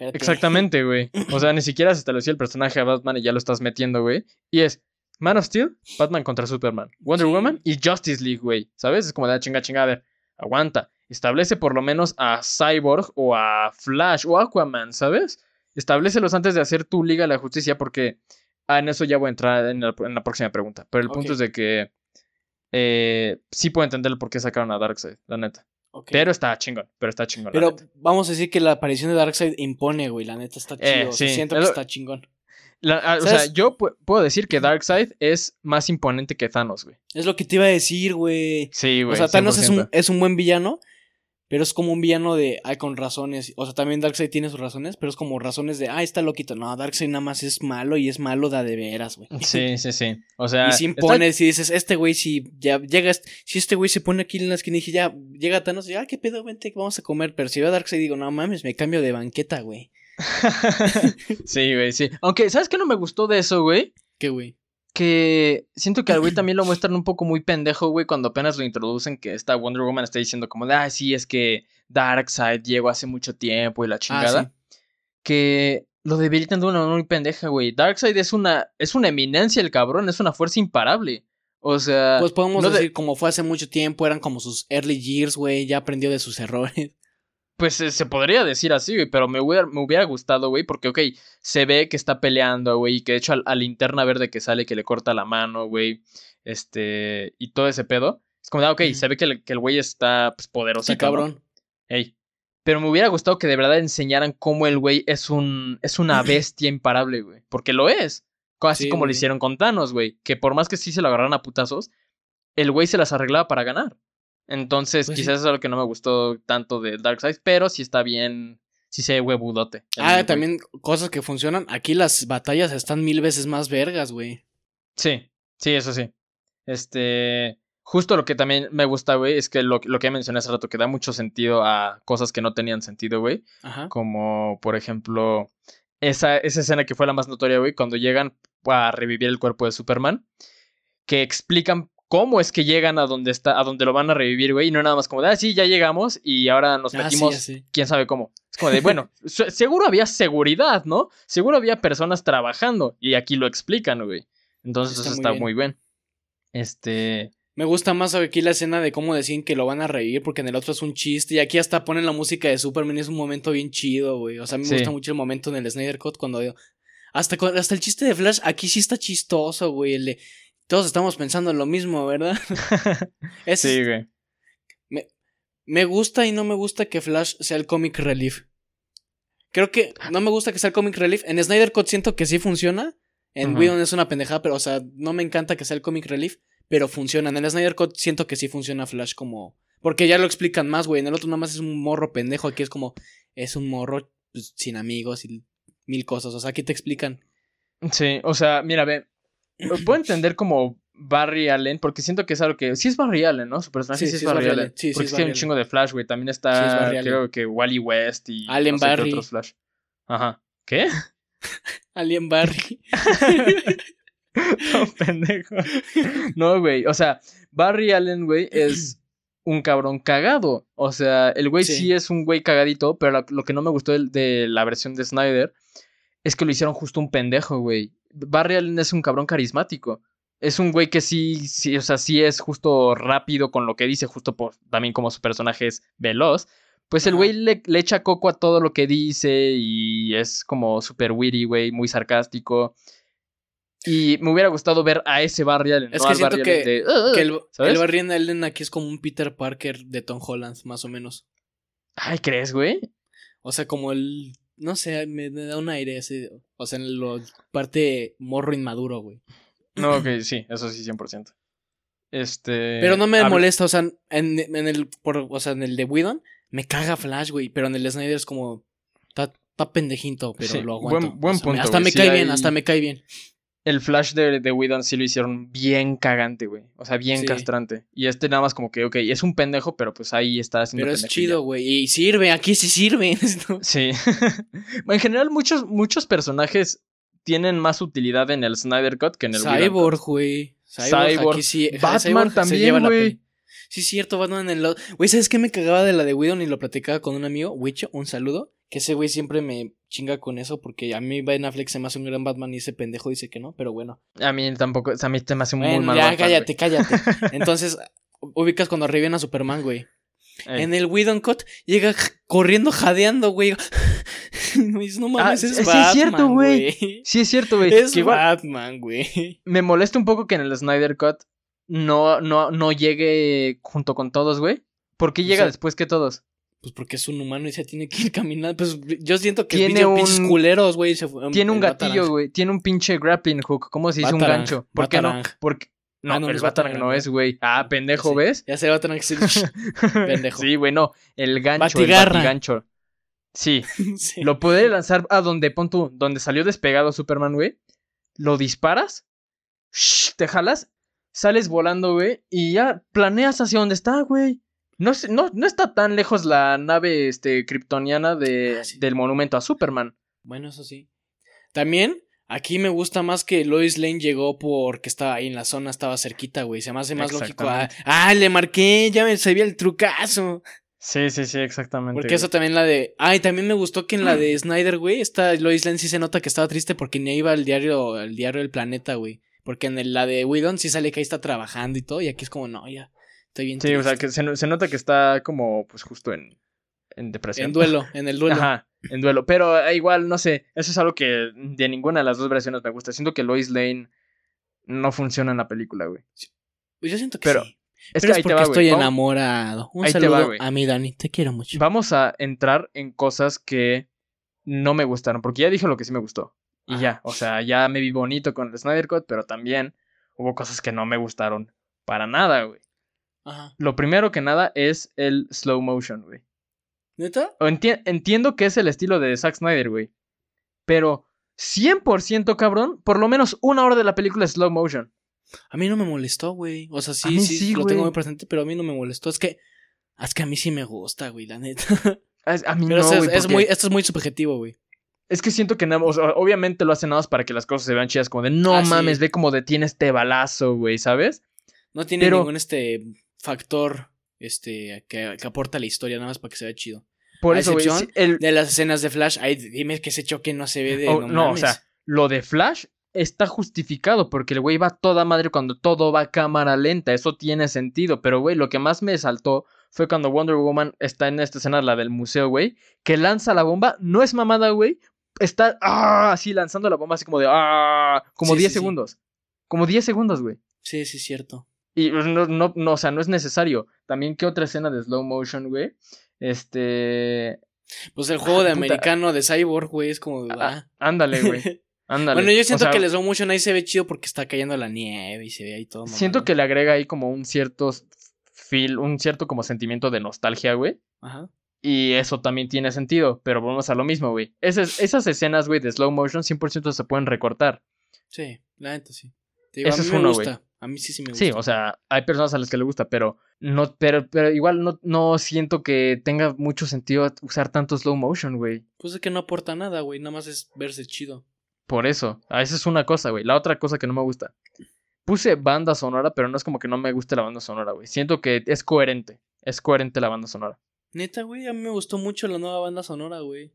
Exactamente, güey. O sea, ni siquiera se estableció el personaje a Batman y ya lo estás metiendo, güey. Y es Man of Steel, Batman contra Superman, Wonder Sí. Woman y Justice League, güey. ¿Sabes? Es como de "Ah, chinga, chinga, a ver, aguanta. Establece por lo menos a Cyborg o a Flash o Aquaman, ¿sabes? Establecelos antes de hacer tu Liga de la Justicia porque ah, en eso ya voy a entrar en la, en la próxima pregunta. Pero el punto es de que eh, sí puedo entender por qué sacaron a Darkseid, la neta. Pero está chingón, pero está chingón. Pero vamos a decir que la aparición de Darkseid impone, güey. La neta está chido. Eh, o sea, sí. siento que está chingón. La- ah, o sea, yo pu- puedo decir que Darkseid es más imponente que Thanos, güey. Es lo que te iba a decir, güey. Sí, güey. O sea, Thanos es un, 100%. es un buen villano, pero es como un villano de, ay, con razones. O sea, también Darkseid tiene sus razones, pero es como razones de, ay, está loquito. No, Darkseid nada más es malo y es malo de a de veras, güey. Sí, <laughs> sí, sí. O sea, y si está- impones y dices, este güey, si ya llegas, si este güey se pone aquí en la esquina y dije, ya, llega Thanos y, ah, qué pedo, vente, vamos a comer. Pero si veo a Darkseid digo, no mames, me cambio de banqueta, güey. <laughs> sí, güey, sí. Aunque, ¿sabes qué no me gustó de eso, güey? ¿Qué, güey? Que siento que al güey también lo <clears throat> muestran un poco muy pendejo, güey, cuando apenas lo introducen, que esta Wonder Woman está diciendo como de, ah, sí, es que Darkseid llegó hace mucho tiempo y la chingada. Ah, sí. Que lo debilitan de una manera muy pendeja, güey. Darkseid es una, es una eminencia el cabrón, es una fuerza imparable. O sea... Pues podemos no de- decir, como fue hace mucho tiempo, eran como sus early years, güey, ya aprendió de sus errores. Pues eh, se podría decir así, güey, pero me hubiera, me hubiera gustado, güey, porque, ok, se ve que está peleando, güey, y que de hecho a, a linterna verde que sale que le corta la mano, güey, este, y todo ese pedo. Es como, ah, ok, se ve que el, que el güey está, pues, poderoso. Sí, cabrón. Ey. Pero me hubiera gustado que de verdad enseñaran cómo el güey es un, es una <clears throat> bestia imparable, güey, porque lo es. Así Sí, como lo hicieron con Thanos, güey, que por más que sí se lo agarraran a putazos, el güey se las arreglaba para ganar. Entonces, Pues sí. quizás eso es lo que no me gustó tanto de Darkseid, pero sí está bien, sí se ve huevudote. Ah, también cosas que funcionan. Aquí las batallas están mil veces más vergas, güey. Sí, sí, eso sí. Este, justo lo que también me gusta, güey, es que lo, lo que mencioné hace rato, que da mucho sentido a cosas que no tenían sentido, güey. Ajá. Como, por ejemplo, esa, esa escena que fue la más notoria, güey, cuando llegan a revivir el cuerpo de Superman, que explican cómo es que llegan a donde está, a donde lo van a revivir, güey, y no nada más como de, ah, sí, ya llegamos y ahora nos Ah, sí, metimos, quién sabe cómo. Es como de, <laughs> bueno, se- seguro había seguridad, ¿no? Seguro había personas trabajando y aquí lo explican, güey. Entonces Está eso muy está bien. muy bien. Este, Me gusta más aquí la escena de cómo deciden que lo van a revivir porque en el otro es un chiste y aquí hasta ponen la música de Superman y es un momento bien chido, güey. O sea, me Sí. gusta mucho el momento en el Snyder Cut cuando hasta hasta el chiste de Flash aquí sí está chistoso, güey. el de, todos estamos pensando en lo mismo, ¿verdad? <laughs> <laughs> Es- sí, güey. Me gusta y no me gusta que Flash sea el comic relief. Creo que no me gusta que sea el comic relief. En Snyder Cut siento que sí funciona. En Ujú. Whedon es una pendejada, pero o sea, no me encanta que sea el comic relief, pero funciona. En el Snyder Cut siento que sí funciona Flash como porque ya lo explican más, güey. En el otro nada más es un morro pendejo, aquí es como es un morro pues, sin amigos y mil cosas, o sea, aquí te explican. Sí, o sea, mira, ve, puedo entender como Barry Allen, porque siento que es algo que. Sí es Barry Allen, ¿no? Su personaje sí, es Barry Allen. Sí, sí, porque es es que hay un chingo de Flash, güey. También está, Sí, es creo que Wally West y. Allen no sé qué Barry. otros Flash. Ajá. ¿Qué? <laughs> Alien Barry. <laughs> no, pendejo. No, güey. O sea, Barry Allen, güey, es un cabrón cagado. O sea, el güey sí, Sí. es un güey cagadito, pero lo, que no me gustó de, la versión de Snyder es que lo hicieron justo un pendejo, güey. Barry Allen es un cabrón carismático. Es un güey que sí, sí, o sea, sí es justo rápido con lo que dice, justo por también como su personaje es veloz. Pues el güey le, le echa coco a todo lo que dice y es como súper witty, güey, muy sarcástico. Y me hubiera gustado ver a ese Barry Allen. Es no que siento Barry que, de, "Ugh", que el, el Barry Allen aquí es como un Peter Parker de Tom Holland, más o menos. Ay, ¿crees, güey? O sea, como el. No sé, me da un aire ese. O sea, en lo parte morro inmaduro, güey. No, ok, sí, eso sí, 100%. Este. Pero no me molesta, o sea, en, en el. Por, o sea, en el de Whedon me caga Flash, güey. Pero en el de Snyder es como. Está, pendejito, pero Sí, lo aguanto. buen- buen O sea, me- punto, Hasta güey. me Sí cae bien, hay- hasta me cae bien. El Flash de, de Whedon sí lo hicieron bien cagante, güey. O sea, bien Sí. castrante. Y este nada más como que, ok, es un pendejo, pero pues ahí está haciendo Pero es chido, güey. Y sirve, aquí sí sirve. <laughs> Sí. <laughs> en general, muchos, muchos personajes tienen más utilidad en el Snyder Cut que en el. Cyborg, güey. Cyborg, Cyborg. aquí sí. Batman Cyborg también, güey. Sí, es cierto, Batman en el lado. Güey, ¿sabes qué me cagaba de la de Whedon y lo platicaba con un amigo? Wicho, un saludo. Que ese güey siempre me chinga con eso porque a mí Ben Affleck se me hace un gran Batman y ese pendejo dice que no, pero bueno. A mí tampoco, a mí se me hace un muy Bueno, mal ya, Batman, cállate, cállate. <laughs> Entonces, ubicas cuando reviven a Superman, güey. güey. Ey. En el Whedon Cut llega corriendo, jadeando, <laughs> güey. No mames, Ah, es sí es cierto, güey. Sí, es cierto, güey. Es que Batman, güey. me molesta un poco que en el Snyder Cut no, no, no llegue junto con todos, güey. ¿Por qué O llega sea, después que todos? Pues porque es un humano y se tiene que ir <laughs> caminando. Pues yo siento que Tiene un- pinches culeros, güey. Tiene un el gatillo, Batarang. güey. Tiene un pinche grappling hook. ¿Cómo se dice un Batarang, gancho? ¿Por qué no? Batarang. Porque... No, Ah, no, no el es Batarang Batarang, no es, güey. Ah, pendejo, Sí. ¿ves? Ya se va a tener que ser. Pendejo. sí, güey, no. El gancho, el Batigarra. batigancho. Sí, <laughs> Sí. lo puede lanzar a donde, pon tú, donde salió despegado Superman, güey. Lo disparas, shh, te jalas, sales volando, güey, y ya planeas hacia donde está, güey. No, no, no está tan lejos la nave este, kryptoniana de, Ah, sí. del monumento a Superman. Bueno, eso sí. También, aquí me gusta más que Lois Lane llegó porque estaba ahí en la zona, estaba cerquita, güey. Se me hace más lógico. Ah, ah, le marqué, ya me sabía el trucazo. Sí, sí, sí, exactamente. Porque güey. eso también la de. Ay, también me gustó que en la de <clears throat> Snyder, güey, esta Lois Lane sí se nota que estaba triste porque ni iba al diario, al diario del planeta, güey. Porque en el- la de Whedon sí sale que ahí está trabajando y todo, y aquí es como, no, ya, estoy bien Sí, o sea, que se, se nota que está como, pues justo en, en depresión. En duelo, en el duelo. Ajá, en duelo. Pero eh, igual, no sé, eso es algo que de ninguna de las dos versiones me gusta. Siento que Lois Lane no funciona en la película, güey. Pues yo siento que Pero- sí. Es Pero que ahí es te porque va, estoy güey. Enamorado. Un Ahí te saludo va, güey. a mi Dani, te quiero mucho. vamos a entrar en cosas que no me gustaron, porque ya dije lo que sí me gustó. Y Ajá. ya, o sea, ya me vi bonito con el Snyder Cut, pero también hubo cosas que no me gustaron para nada, güey. Ajá. Lo primero que nada es el slow motion, güey. ¿Neta? Enti- entiendo que es el estilo de Zack Snyder, güey. Pero 100% cabrón, por lo menos una hora de la película es slow motion. A mí no me molestó, güey. O sea, sí, sí, sí, lo güey. tengo muy presente, pero a mí no me molestó. Es que. Es que a mí sí me gusta, güey, la neta. Es- A mí Pero no, es, güey, es muy, esto es muy subjetivo, güey. es que siento que nada, o sea, obviamente lo hacen nada más para que las cosas se vean chidas, como de no Ah, sí. mames, ve cómo detiene este balazo, güey, ¿sabes? No tiene Pero- ningún este factor este que, que aporta a la historia, nada más para que se vea chido. Por A eso, güey, el- De las escenas de Flash, ay, dime que ese choque no se ve de. o- no, no, o sea, lo de Flash está justificado porque el güey va toda madre cuando todo va a cámara lenta, eso tiene sentido, pero güey, lo que más me saltó fue cuando Wonder Woman está en esta escena, la del museo, güey, que lanza la bomba, no es mamada, güey, está ah, así lanzando la bomba así como de ah, como Sí, 10 sí, sí. segundos. Como 10 segundos, güey. Sí, sí, es cierto. Y pues, no, no, no, o sea, no es necesario. También, ¿qué otra escena de slow motion, güey? Este. Pues el juego de Ah, puta. americano de Cyborg, güey, es como. Ah, ah. Ándale, güey. <laughs> Ándale. bueno, yo O siento sea, que el slow motion ahí se ve chido porque está cayendo la nieve y se ve ahí todo. Siento mamado. que le agrega ahí como un cierto feel, un cierto como sentimiento de nostalgia, güey. Ajá. Y eso también tiene sentido, pero volvemos a lo mismo, güey. Esas, esas escenas, güey, de slow motion 100% se pueden recortar. Sí, la neta sí. Te digo, Ese a mí es me uno, gusta. A mí sí, sí me gusta. Sí, o sea, hay personas a las que le gusta, pero no, pero, pero igual no, no siento que tenga mucho sentido usar tanto slow motion, güey. Pues es que no aporta nada, güey. Nada más es verse chido. Por eso, a esa es una cosa, güey. La otra cosa que no me gusta. Puse banda sonora, pero no es como que no me guste la banda sonora, güey. Siento que es coherente. Es coherente la banda sonora. Neta, güey, a mí me gustó mucho la nueva banda sonora, güey.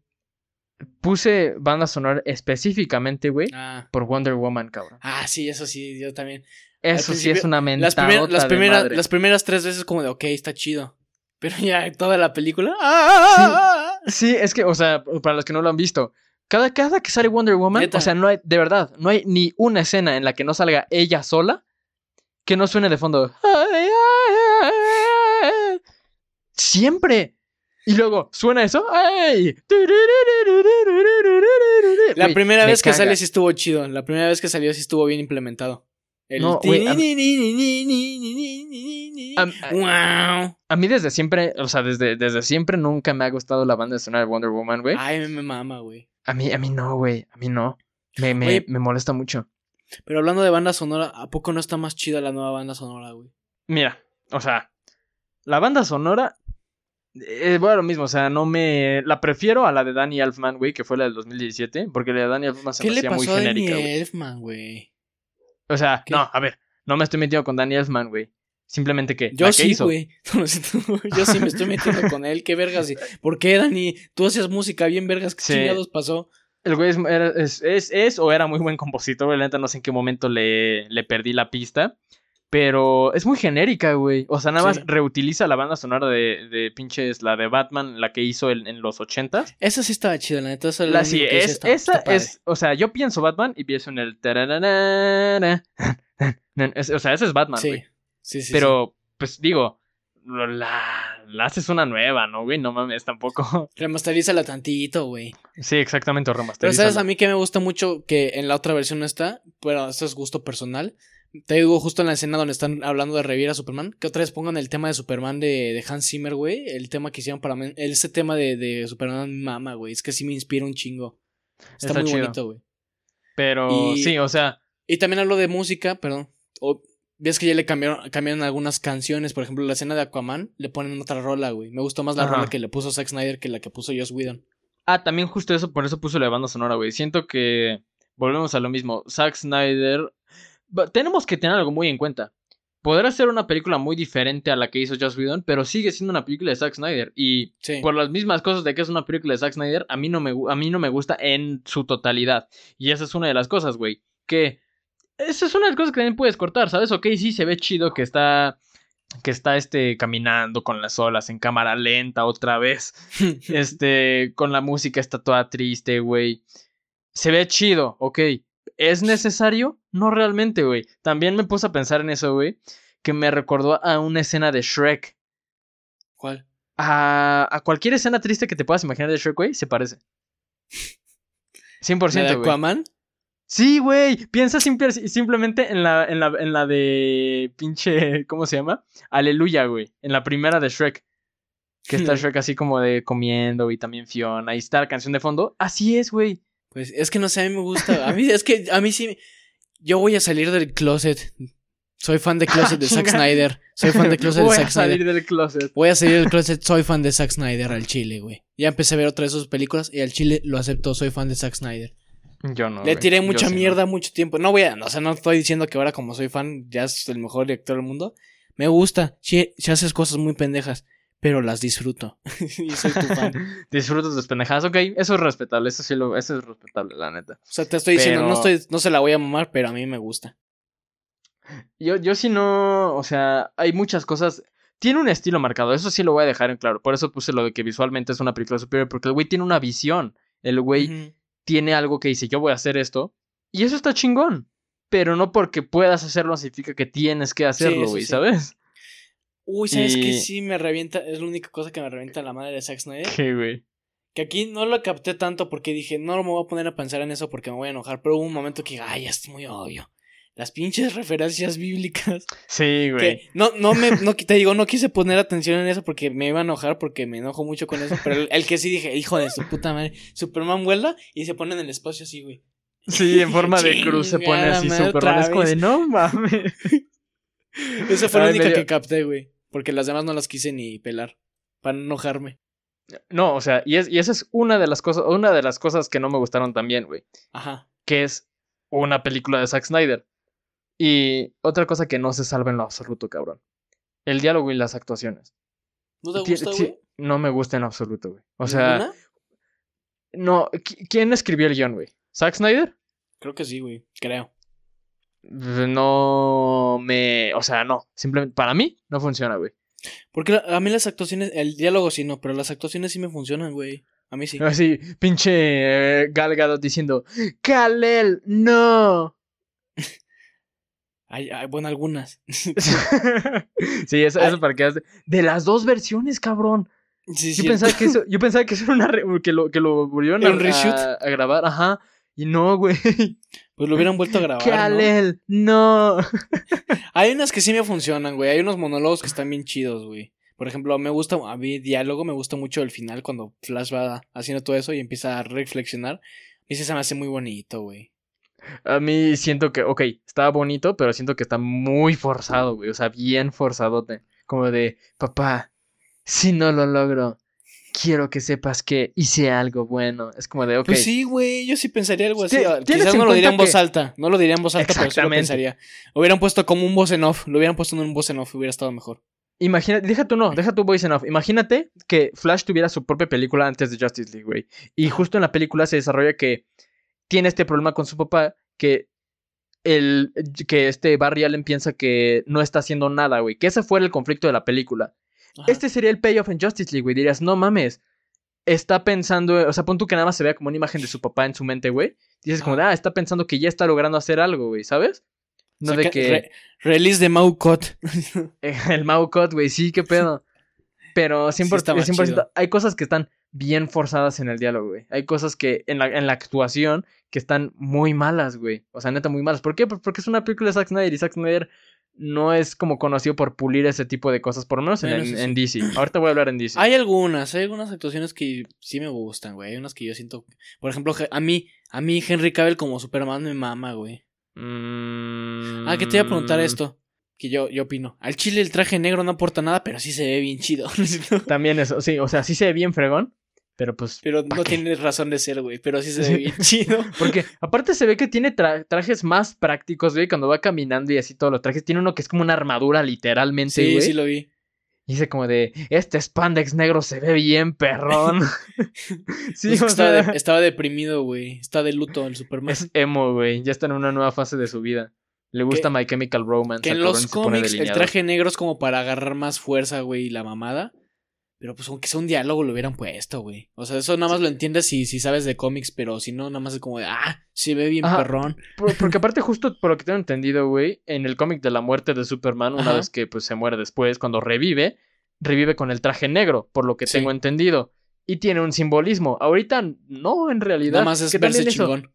Puse banda sonora específicamente, güey, Ah. por Wonder Woman, cabrón. Ah, sí, eso sí, yo también. Eso sí es una mentada. Las, primer- las, primeras, las primeras tres veces como de, ok, está chido. Pero ya toda la película... ¡ah! Sí, es que, o sea, para los que no lo han visto, Cada, cada que sale Wonder Woman, Neta. o sea, no hay, de verdad, no hay ni una escena en la que no salga ella sola que no suene de fondo. Siempre. Y luego suena eso. ¡Ay! La primera me vez que caga. sale sí estuvo chido. La primera vez que salió sí estuvo bien implementado. El No, a mí-. A desde siempre, o sea, desde, desde siempre nunca me ha gustado la banda sonora de Wonder Woman, güey. Ay, me, mama, güey. A mí, a mí no, güey. A mí no. Me, me, me molesta mucho. Pero hablando de banda sonora, ¿a poco no está más chida la nueva banda sonora, güey? Mira, o sea, la banda sonora. Eh, bueno, lo mismo, o sea, no me. La prefiero a la de Danny Elfman, güey, que fue la del 2017, porque la de Danny Elfman se ¿Qué me le hacía muy pasó a Danny genérica, güey. Elfman, güey? O sea, ¿Qué? no, a ver, no me estoy metiendo con Danny Elfman, güey. Simplemente que. Yo sí, <laughs> güey. Yo sí me estoy metiendo con él. ¿Qué vergas? ¿Por qué, Dani? Tú hacías música bien vergas. ¿Qué Sí. chingados pasó? El güey es, es, es, es o era muy buen compositor. La neta no sé en qué momento le, le perdí la pista. Pero es muy genérica, güey. O sea, nada Sí. más reutiliza la banda sonora de, de pinches, la de Batman, la que hizo en, en los ochentas. Esa sí estaba chida, la neta. La, sí, es, está, esa está es, o sea, yo pienso Batman y pienso en el... <laughs> Es- o sea, ese es Batman, Sí, güey. sí, sí. Pero, pues digo, la, la haces una nueva, ¿no, güey? No mames, tampoco. <laughs> Remasterízala tantito, güey. Sí, exactamente, Pero remasterízalo. sabes a mí que me gusta mucho que en la otra versión no está, pero esto es gusto personal. Te digo justo en la escena donde están hablando de revivir a Superman, que otra vez pongan el tema de Superman de, de Hans Zimmer, güey, el tema que hicieron para mí, ese tema de, de Superman mama, güey, es que sí me inspira un chingo. Está, Está muy chido. bonito, güey. Pero Y- sí, o sea, Y también hablo de música, perdón. O, Ves que ya le cambiaron, cambiaron algunas canciones, por ejemplo, la escena de Aquaman, le ponen otra rola, güey. Me gustó más la Ajá. rola que le puso Zack Snyder que la que puso Joss Whedon. Ah, también justo eso, por eso puso la banda sonora, güey. Siento que volvemos a lo mismo. Zack Snyder. Tenemos que tener algo muy en cuenta. Podrá ser una película muy diferente a la que hizo Joss Whedon, pero sigue siendo una película de Zack Snyder. Y Sí. por las mismas cosas de que es una película de Zack Snyder, a mí no me, a mí no me gusta en su totalidad. Y esa es una de las cosas, güey. Que esa es una de las cosas que también puedes cortar, ¿sabes? Ok, sí, se ve chido que está que está este caminando con las olas en cámara lenta otra vez. <laughs> Este, con la música está toda triste, güey. Se ve chido, ok. ¿Es necesario? No realmente, güey. También me puse a pensar en eso, güey. Que me recordó a una escena de Shrek. ¿Cuál? A, a cualquier escena triste que te puedas imaginar de Shrek, güey, se parece. 100%, ¿La de. Aquaman? Sí, güey. Piensa simple- simplemente en la, en, la, en la de pinche. <laughs> ¿Cómo se llama? Aleluya, güey. En la primera de Shrek. Que está <laughs> Shrek así como de comiendo y también Fiona. Ahí está la canción de fondo. Así es, güey. Pues es que no sé, a mí me gusta. A mí es que a mí sí. Yo voy a salir del closet. Soy fan de closet de <laughs> Zack. Snyder. Soy fan de closet de Voy Zack a salir Snyder. del closet. Voy a salir del closet. Soy fan de Zack Snyder al chile, güey. Ya empecé a ver otra de sus películas y al chile lo acepto. Soy fan de Zack Snyder. Yo no. Le güey. tiré Yo mucha sí no. mierda mucho tiempo. No voy a, o sea, no estoy diciendo que ahora como soy fan ya es el mejor director del mundo. Me gusta, sí, sí haces cosas muy pendejas, pero las disfruto. <laughs> y soy tu fan. <laughs> Disfrutas tus pendejadas. Ok, eso es respetable. Eso sí lo, eso es respetable, la neta. O sea, te estoy diciendo, no estoy, no se la voy a mamar, pero a mí me gusta. Yo, yo sí no, o sea, hay muchas cosas. Tiene un estilo marcado, eso sí lo voy a dejar en claro. Por eso puse lo de que visualmente es una película superior, porque el güey tiene una visión. El güey tiene algo que dice, yo voy a hacer esto. Y eso está chingón. Pero no porque puedas hacerlo significa que tienes que hacerlo, güey, sí. ¿sabes? Uy, ¿sabes qué? Y- Sí, me revienta, es la única cosa que me revienta la madre de Zack Snyder. ¿Qué, güey? Que aquí no lo capté tanto porque dije, no me voy a poner a pensar en eso porque me voy a enojar. Pero hubo un momento que, ay, ya es muy obvio. Las pinches referencias bíblicas. Sí, güey. Que no, no me, no, te digo, no quise poner atención en eso porque me iba a enojar porque me enojo mucho con eso. Pero el, el que sí dije, hijo de su puta madre, Superman vuela y se pone en el espacio así, güey. Sí, en forma de <laughs> cruz se pone así Superman. Es como de, no mames. Esa fue la Ay, única me dio- que capté, güey. Porque las demás no las quise ni pelar. Para no enojarme. No, o sea, y, es, y esa es una de las cosas, una de las cosas que no me gustaron también, güey. Ajá. que es una película de Zack Snyder. Y otra cosa que no se salva en lo absoluto, cabrón. El diálogo y las actuaciones. ¿No te gusta, güey? No me gusta en absoluto, güey. O sea, ¿Ninguna? no. ¿qui- ¿Quién escribió el guion, güey? ¿Zack Snyder? Creo que sí, güey. Creo. No me. O sea, no. Simplemente, para mí, no funciona, güey. Porque a mí las actuaciones, el diálogo sí no, pero las actuaciones sí me funcionan, güey. A mí sí. Así, pinche eh, Gal Gadot diciendo, Kalel, no. <laughs> Hay, hay- bueno, algunas. <laughs> sí, eso, eso para que De las dos versiones, cabrón. Sí, Yo pensaba que eso, <laughs> yo pensaba que eso era una re- que lo, que lo volvieron a, a- a grabar, ajá. Y no, güey. Pues lo hubieran vuelto a grabar. <laughs> ¿no? Kalel, no. <laughs> Hay unas que sí me funcionan, güey. Hay unos monólogos que están bien chidos, güey. Por ejemplo, me gusta, a mí diálogo, me gusta mucho el final cuando Flash va haciendo todo eso y empieza a reflexionar. Y sí se me hace muy bonito, güey. A mí siento que, ok, está bonito, pero siento que está muy forzado, güey. O sea, bien forzadote. Como de, papá, si no lo logro, quiero que sepas que hice algo bueno. Es como de, ok. Pues sí, güey, yo sí pensaría algo así. Ah, Quizás en no lo diría en voz alta. No lo diría en voz alta, pero sí lo pensaría. Hubieran puesto como un voz en off. Lo hubieran puesto en un voz en off. Hubiera estado mejor. Imagínate, deja tú no, deja tu voice enough. Imagínate que Flash tuviera su propia película antes de Justice League, güey. Y justo en la película se desarrolla que tiene este problema con su papá, que el que este Barry Allen piensa que no está haciendo nada, güey. Que ese fuera el conflicto de la película. Ajá. Este sería el payoff en Justice League, güey. Dirías, no mames. Está pensando, o sea, pon tú que nada más se vea como una imagen de su papá en su mente, güey. Dices como, ah, está pensando que ya está logrando hacer algo, güey, ¿sabes? No de que re- release de Maucot. <laughs> el Mao Cot, güey, sí, qué pedo. Pero 100%, está más 100% chido. hay cosas que están bien forzadas en el diálogo, güey. Hay cosas que en la, en la actuación que están muy malas, güey. O sea, neta, muy malas. ¿Por qué? Pues Porque es una película de Zack Snyder y Zack Snyder no es como conocido por pulir ese tipo de cosas, por lo menos en, Bueno, en- eso sí. en DC. Ahorita voy a hablar en DC. Hay algunas, hay algunas actuaciones que sí me gustan, güey. Hay unas que yo siento. Por ejemplo, je- a mí, a mí Henry Cavill como Superman me mama, güey. Mm, Ah, que te iba a preguntar esto. Que yo, yo opino. Al chile el traje negro no aporta nada, pero sí se ve bien chido. <laughs> También eso, sí, o sea, sí se ve bien fregón, pero pues... pero ¿pa' no qué? tiene razón de ser, güey. Pero sí se ve <laughs> bien chido. <laughs> Porque aparte se ve que tiene tra- trajes más prácticos, güey, cuando va caminando y así todos los trajes. Tiene uno que es como una armadura, literalmente, Sí, güey. sí lo vi. Y dice como de, este spandex negro se ve bien perrón. <laughs> sí, o que estaba, sea, de- estaba deprimido, güey. Está de luto el Superman. es emo, güey. Ya está en una nueva fase de su vida. Le gusta My Chemical Romance. que en los cómics el traje negro es como para agarrar más fuerza, güey, y la mamada. Pero pues aunque sea un diálogo lo hubieran puesto, güey. O sea, eso nada más lo entiendes si, si sabes de cómics, pero si no, nada más es como de, ah, se ve bien Ajá. perrón. Por- porque aparte, justo por lo que tengo entendido, güey, en el cómic de la muerte de Superman, una Ajá. vez que pues se muere después, cuando revive, revive con el traje negro, por lo que Sí. tengo entendido. Y tiene un simbolismo. Ahorita no, en realidad. Nada más es verse chingón.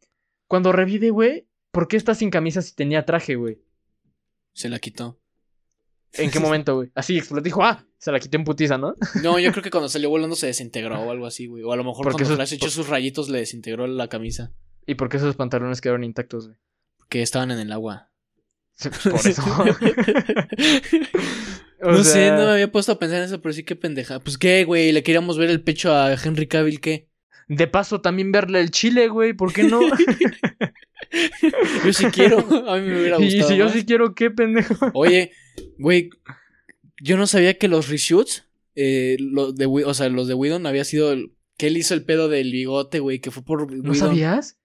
Cuando revive, güey, ¿por qué está sin camisa si tenía traje, güey? Se la quitó. ¿En qué <laughs> momento, güey? Así explotó. Dijo, ah, se la quité en putiza, ¿no? <laughs> No, yo creo que cuando salió volando se desintegró o algo así, güey. O a lo mejor Porque cuando Flash echó sus rayitos le desintegró la camisa. ¿Y por qué esos pantalones quedaron intactos, güey? Que estaban en el agua. Por eso. <laughs> O no sé, no me había puesto a pensar en eso, pero sí que pendeja. Pues qué, güey, le queríamos ver el pecho a Henry Cavill, ¿qué? De paso, también verle el chile, güey. ¿Por qué no? Yo sí quiero. A mí me hubiera y gustado. si yo más. sí quiero, ¿qué pendejo? Oye, güey, yo no sabía que los reshoots, eh, los de, o sea, los de Whedon había sido el- que él hizo el pedo del bigote, güey, que fue por ¿No sabías?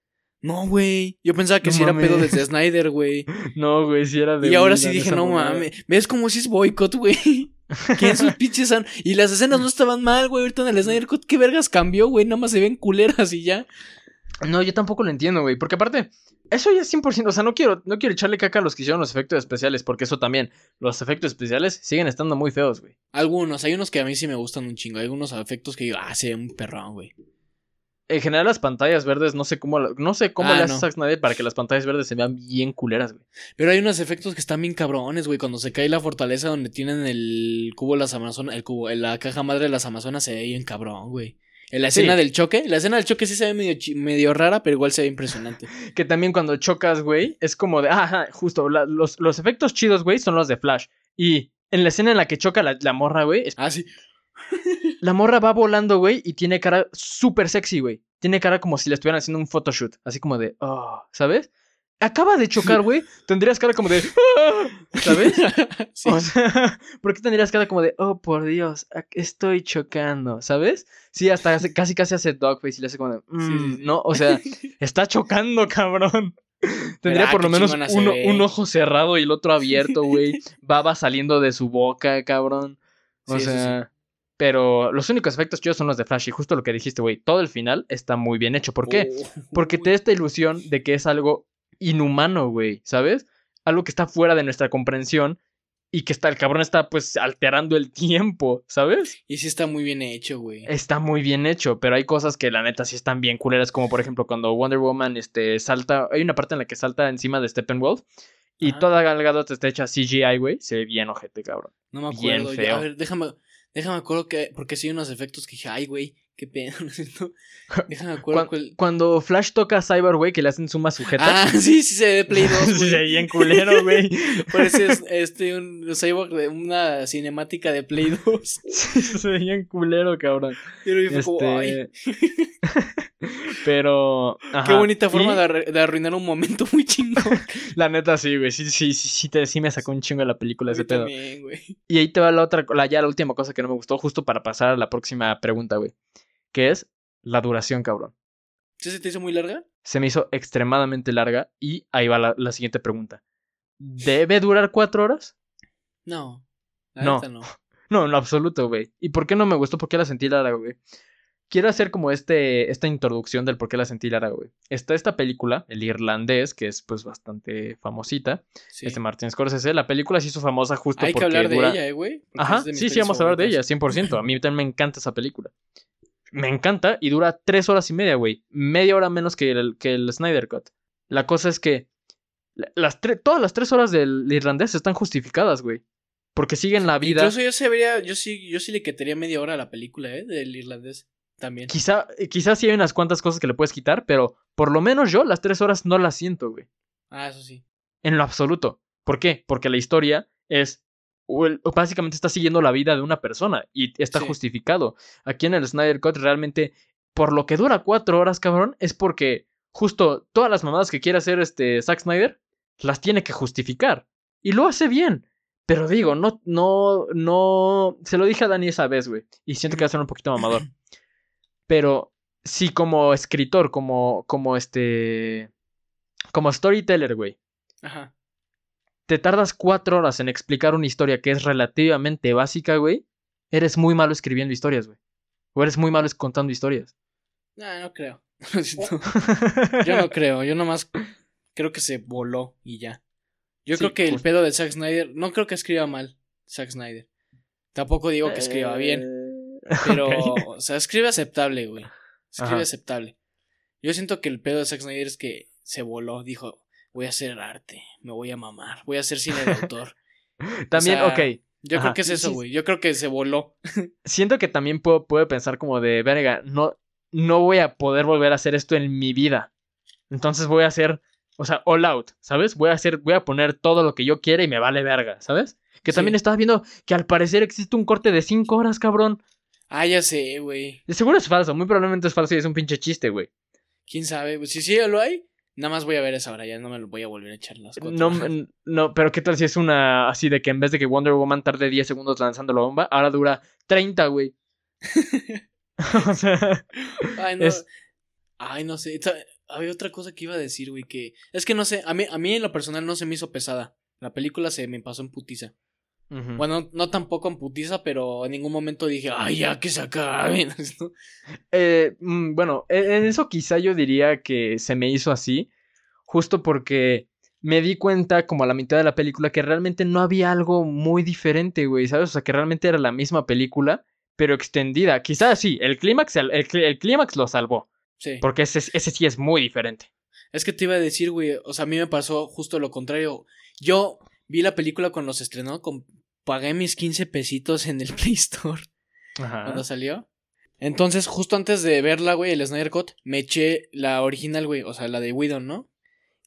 No, güey. Yo pensaba que No sí era pedo desde Snyder, güey. <laughs> No, güey, si era de. Y ahora sí dije, no mames. ¿Ves cómo si es boicot, güey? <laughs> ¿Quién sus pinches han- Y las escenas no estaban mal, güey. Ahorita en el Snyder Cut, ¿qué vergas cambió, güey? Nada más se ven culeras y ya. No, yo tampoco lo entiendo, güey. Porque aparte, eso ya es 100%. O sea, no quiero, no quiero echarle caca a los que hicieron los efectos especiales. Porque eso también. Los efectos especiales siguen estando muy feos, güey. Algunos, hay unos que a mí sí me gustan un chingo. Hay algunos efectos que digo, ah, se ve un perrón, güey. En general, las pantallas verdes, no sé cómo, no sé cómo Ah, le hace no. Zack Snyder para que las pantallas verdes se vean bien culeras, güey. Pero hay unos efectos que están bien cabrones, güey. Cuando se cae la fortaleza donde tienen el cubo de las Amazonas, el cubo, la caja madre de las Amazonas se ve bien cabrón, güey. En la Sí. escena del choque, la escena del choque sí se ve medio, rara, pero igual se ve impresionante. <laughs> Que también cuando chocas, güey, es como de. Ajá, justo. la- los, los efectos chidos, güey, son los de Flash. Y en la escena en la que choca la, la morra, güey, es- Ah, sí. <laughs> la morra va volando, güey, y tiene cara súper sexy, güey. Tiene cara como si le estuvieran haciendo un photoshoot. Así como de. Oh, ¿sabes? Acaba de chocar, güey. Tendrías cara como de. "Ah", ¿Sabes? <laughs> Sí. O sea, <laughs> ¿por qué tendrías cara como de, oh, por Dios, estoy chocando, ¿sabes? Sí, hasta hace- casi casi hace dogface y le hace como de, "Mm", Sí, sí, sí. no, o sea, <laughs> está chocando, cabrón. Tendría por lo menos uno- un ojo cerrado y el otro abierto, güey. Baba saliendo de su boca, cabrón. O sea, Pero los únicos efectos chidos son los de Flash. Y justo lo que dijiste, güey. Todo el final está muy bien hecho. ¿Por qué? Oh, Porque te da esta ilusión de que es algo inhumano, güey. ¿Sabes? Algo que está fuera de nuestra comprensión. Y que está, el cabrón está pues alterando el <laughs> tiempo, ¿sabes? Y sí está muy bien hecho, güey. Está muy bien hecho, pero hay cosas que la neta sí están bien culeras, como por ejemplo cuando Wonder Woman este, salta, hay una parte en la que salta encima de Steppenwolf y Ajá. toda Gal Gadot está hecha CGI, güey, se ve bien ojete, cabrón. No me bien acuerdo. ya, feo. a ver, déjame, déjame acuerdo que. Porque sí hay unos efectos que dije, ay, güey, qué pena. <laughs> ¿no? <laughs> déjame acuerdo Cuan- cuál. Cuando Flash toca a Cyber, güey, que le hacen suma sujeta. Ah, <laughs> sí, sí se ve Play 2. sí, güey. se ve bien culero, güey. Parece es- este un cyborg de una cinemática de Play 2. Sí, se ve bien culero, cabrón. Pero yo fue como, ay, Este... Pero. qué bonita forma y- de, arru- de arruinar un momento muy chingón. La neta, sí, güey. Sí, sí, sí, sí, te- sí me sacó un chingo de la película ese pedo. también. Y ahí te va la otra, la, ya la última cosa que no me gustó, justo para pasar a la próxima pregunta, güey. Que es la duración, cabrón. ¿Sí se te hizo muy larga? Se me hizo extremadamente larga y ahí va la, la siguiente pregunta. ¿Debe durar cuatro horas? No. La No. no. <laughs> No, en lo absoluto, güey. ¿Y por qué no me gustó? ¿Por qué la sentí larga, güey? Quiero hacer como este, esta introducción del por qué la sentí larga, güey. Está esta película, El Irlandés, que es pues bastante famosita. Sí. Es de Martin Scorsese. La película se hizo famosa justo Hay que hablar dura... de ella, eh, güey. Ajá, sí, sí, vamos a hablar de ella, favoritas. 100%. A <laughs> mí también me encanta esa película. Me encanta y dura tres horas y media, güey. Media hora menos que el, que el Snyder Cut. La cosa es que la- las todas las tres horas del irlandés están justificadas, güey. Porque siguen la vida. Incluso yo se vería, yo sí, yo sí le quitaría media hora a la película, eh, del irlandés. También. Quizá, quizás sí hay unas cuantas cosas que le puedes quitar, pero por lo menos yo las tres horas no las siento, güey. Ah, eso sí. En lo absoluto. ¿Por qué? Porque la historia es. O el- o básicamente está siguiendo la vida de una persona y está Sí. justificado. Aquí en el Snyder Cut realmente, por lo que dura cuatro horas, cabrón, es porque justo todas las mamadas que quiere hacer este Zack Snyder las tiene que justificar. Y lo hace bien. Pero digo, no, no, no. Se lo dije a Dani esa vez, güey. Y siento que va a ser un poquito mamador. <clears throat> Pero sí, como escritor, como, como este. Como storyteller, güey Ajá. Te tardas cuatro horas en explicar una historia que es relativamente básica, güey, eres muy malo escribiendo historias, güey. O eres muy malo contando historias. No, no creo. <laughs> <laughs> Yo no creo, yo nomás creo que se voló y ya. Yo Sí, creo que el justo. pedo de Zack Snyder, no creo que escriba mal Zack Snyder. Tampoco digo que escriba bien, <laughs> Eh, pero, ok. o sea, escribe aceptable, güey. Escribe Ajá. aceptable. Yo siento que el pedo de Zack Snyder es que se voló, dijo, voy a hacer arte, me voy a mamar, voy a hacer cine de autor. <laughs> También, sea, ok. Yo Ajá, creo que es eso, güey. Yo creo que se voló. <laughs> Siento que también puedo, puede pensar como de, verga, no, no voy a poder volver a hacer esto en mi vida. Entonces voy a hacer, o sea, all out, ¿sabes? Voy a hacer, voy a poner todo lo que yo quiera y me vale verga, ¿sabes? Que Sí. también estaba viendo que al parecer existe un corte de cinco horas, cabrón. Ah, ya sé, güey. De seguro es falso, muy probablemente es falso y es un pinche chiste, güey. ¿Quién sabe? Pues, Si sí lo hay, nada más voy a ver esa hora, ya no me lo voy a volver a echar las cuatro No, no, pero ¿qué tal si es una así de que en vez de que Wonder Woman tarde 10 segundos lanzando la bomba, ahora dura 30, güey? <laughs> <laughs> o sea, Ay, no. es- Ay, no sé. Había otra cosa que iba a decir, güey, que... Es que no sé, a mí, a mí en lo personal no se me hizo pesada. La película se me pasó en putiza. Bueno, no tampoco en putiza, pero en ningún momento dije, ay, ya que se acabe. <laughs> ¿no? Eh, mm, bueno, en en eso quizá yo diría que se me hizo así, justo porque me di cuenta como a la mitad de la película que realmente no había algo muy diferente, güey, ¿sabes? O sea, que realmente era la misma película, pero extendida. Quizás sí, el clímax, el, el clí- el clímax lo salvó, Sí. porque ese, ese sí es muy diferente. Es que te iba a decir, güey, o sea, a mí me pasó justo lo contrario. Yo vi la película cuando se estrenó, con... pagué mis 15 pesitos en el <laughs> Play Store. Ajá. cuando salió. Entonces, justo antes de verla, güey, el Snyder Cut, me eché la original, güey, o sea, la de Widow, ¿no?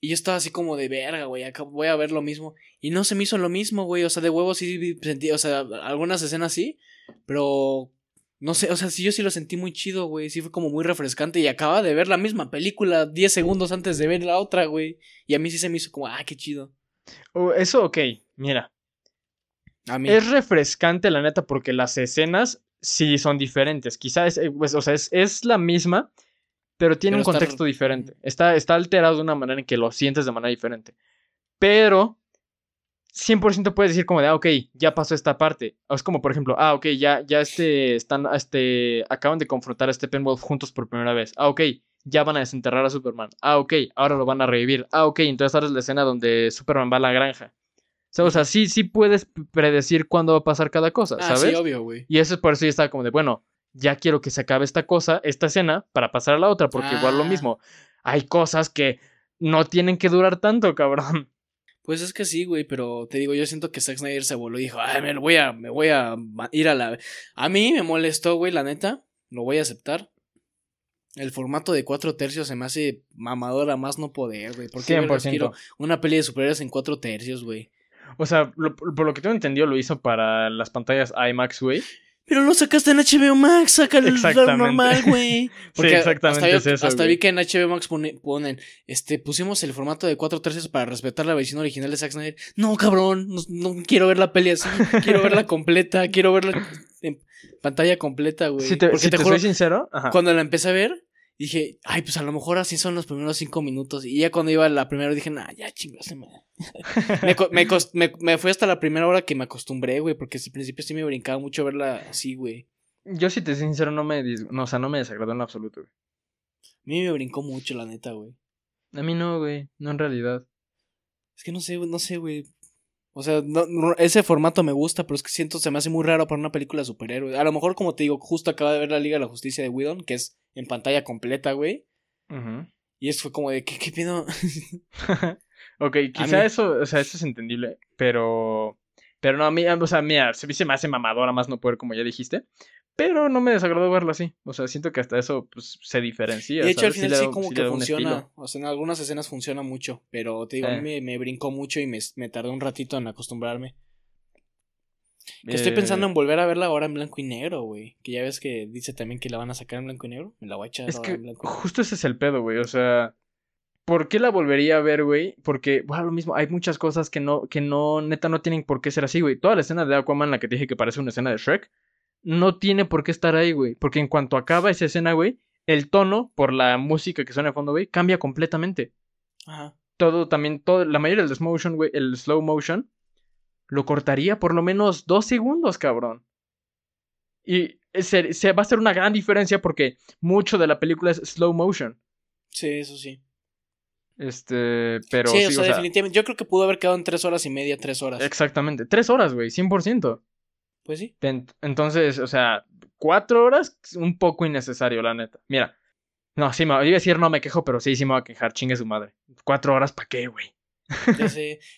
Y yo estaba así como de verga, güey, acá voy a ver lo mismo. Y no se me hizo lo mismo, güey, o sea, de huevo sí sentí, o sea, algunas escenas sí, pero no sé, o sea, sí yo sí lo sentí muy chido, güey, sí fue como muy refrescante y acababa de ver la misma película 10 segundos antes de ver la otra, güey. Y a mí sí se me hizo como, ah, qué chido. Oh, eso, ok, mira. A mí. Es refrescante, la neta, porque las escenas sí son diferentes. Quizás, es, eh, pues, o sea, es, es la misma, pero tiene Pero un está- contexto diferente. Está, está alterado de una manera en que lo sientes de manera diferente. Pero 100% puedes decir como de, ah, ok, ya pasó esta parte. O es como, por ejemplo, ah, ok, ya, ya este, están, este, acaban de confrontar a Steppenwolf juntos por primera vez. Ah, ok, ya van a desenterrar a Superman. Ah, ok, ahora lo van a revivir. Ah, ok, entonces ahora es la escena donde Superman va a la granja. O sea, sí, sí puedes predecir cuándo va a pasar cada cosa, Ah, ¿sabes? sí, obvio, güey. Y eso es por eso yo estaba como de, bueno, ya quiero que se acabe esta cosa, esta escena, para pasar a la otra, porque igual lo Ah. mismo. Hay cosas que no tienen que durar tanto, <laughs> cabrón. Pues es que sí, güey, pero te digo, yo siento que Zack Snyder se voló y dijo, ay, me voy a, me voy a ir a la... A mí me molestó, güey, la neta, lo voy a aceptar. El formato de cuatro tercios se me hace mamadora más no poder, güey. ¿Por qué vergas 100%. quiero una peli de superhéroes en cuatro tercios, güey? O sea, lo- por lo que tengo entendido, lo hizo para las pantallas IMAX, güey. Pero lo sacaste en HBO Max, el Exactamente. normal, güey. <laughs> <laughs> Porque exactamente hasta, es yo- eso, hasta vi que en HBO Max pone- ponen, este, pusimos el formato de cuatro tercios para respetar la versión original de Zack Snyder. No, cabrón, no, no quiero ver la peli así, <laughs> quiero verla completa, quiero verla en pantalla completa, güey. Si te, Porque si te te juro, soy sincero, ajá. cuando la empecé a ver, dije, ay, pues a lo mejor así son los primeros cinco minutos. Y ya cuando iba a la primera dije, nah, ya chingas, me, <laughs> me, me, me, fui hasta la primera hora que me acostumbré, güey, porque al principio sí me brincaba mucho verla así, güey. Yo, si te soy sincero, no me, no, o sea, no me desagradó en lo absoluto, güey. A mí me brincó mucho, la neta, güey. A mí no, güey. No en realidad. Es que no sé, güey, no sé, güey. O sea, no- no- ese formato me gusta, pero es que siento se me hace muy raro para una película de superhéroes. A lo mejor, como te digo, justo acaba de ver la Liga de la Justicia de Whedon, que es en pantalla completa, güey. Y eso fue como de, ¿qué, qué pido? <laughs> <laughs> ok, quizá mí- eso, o sea, eso es entendible, pero... Pero no, a mí, o sea, mira, se me hace mamadora más no poder, como ya dijiste. Pero no me desagradó verlo así. O sea, siento que hasta eso pues, se diferencia. Y de hecho, al ¿sabes? final le sí, da- como que funciona. O sea, en algunas escenas funciona mucho. Pero te digo, a mí Eh. me, me brincó mucho y me, me tardé un ratito en acostumbrarme. Que estoy Eh, pensando en volver a verla ahora en blanco y negro, güey. Que ya ves que dice también que la van a sacar en blanco y negro. Me la voy a echar Es ahora que en blanco y negro. justo ese es el pedo, güey. O sea, ¿por qué la volvería a ver, güey? Porque, bueno, lo mismo, hay muchas cosas que no, que no, neta, no tienen por qué ser así, güey. Toda la escena de Aquaman, la que te dije que parece una escena de Shrek, no tiene por qué estar ahí, güey. Porque en cuanto acaba esa escena, güey, el tono, por la música que suena de fondo, güey, cambia completamente. Ajá. Todo también, todo, la mayoría del slow motion, güey, el slow motion, lo cortaría por lo menos dos segundos, cabrón. Y se, se va a hacer una gran diferencia porque mucho de la película es slow motion. Sí, eso sí. Este, pero sí, sí, o sea, definitivamente. Yo creo que pudo haber quedado en tres horas y media, tres horas. exactamente. Tres horas, güey, 100%. Pues sí. Entonces, o sea, cuatro horas, un poco innecesario, la neta. Mira, no, sí, me, iba a decir no me quejo, pero sí, sí me voy a quejar, chingue su madre. Cuatro horas, ¿para qué, güey?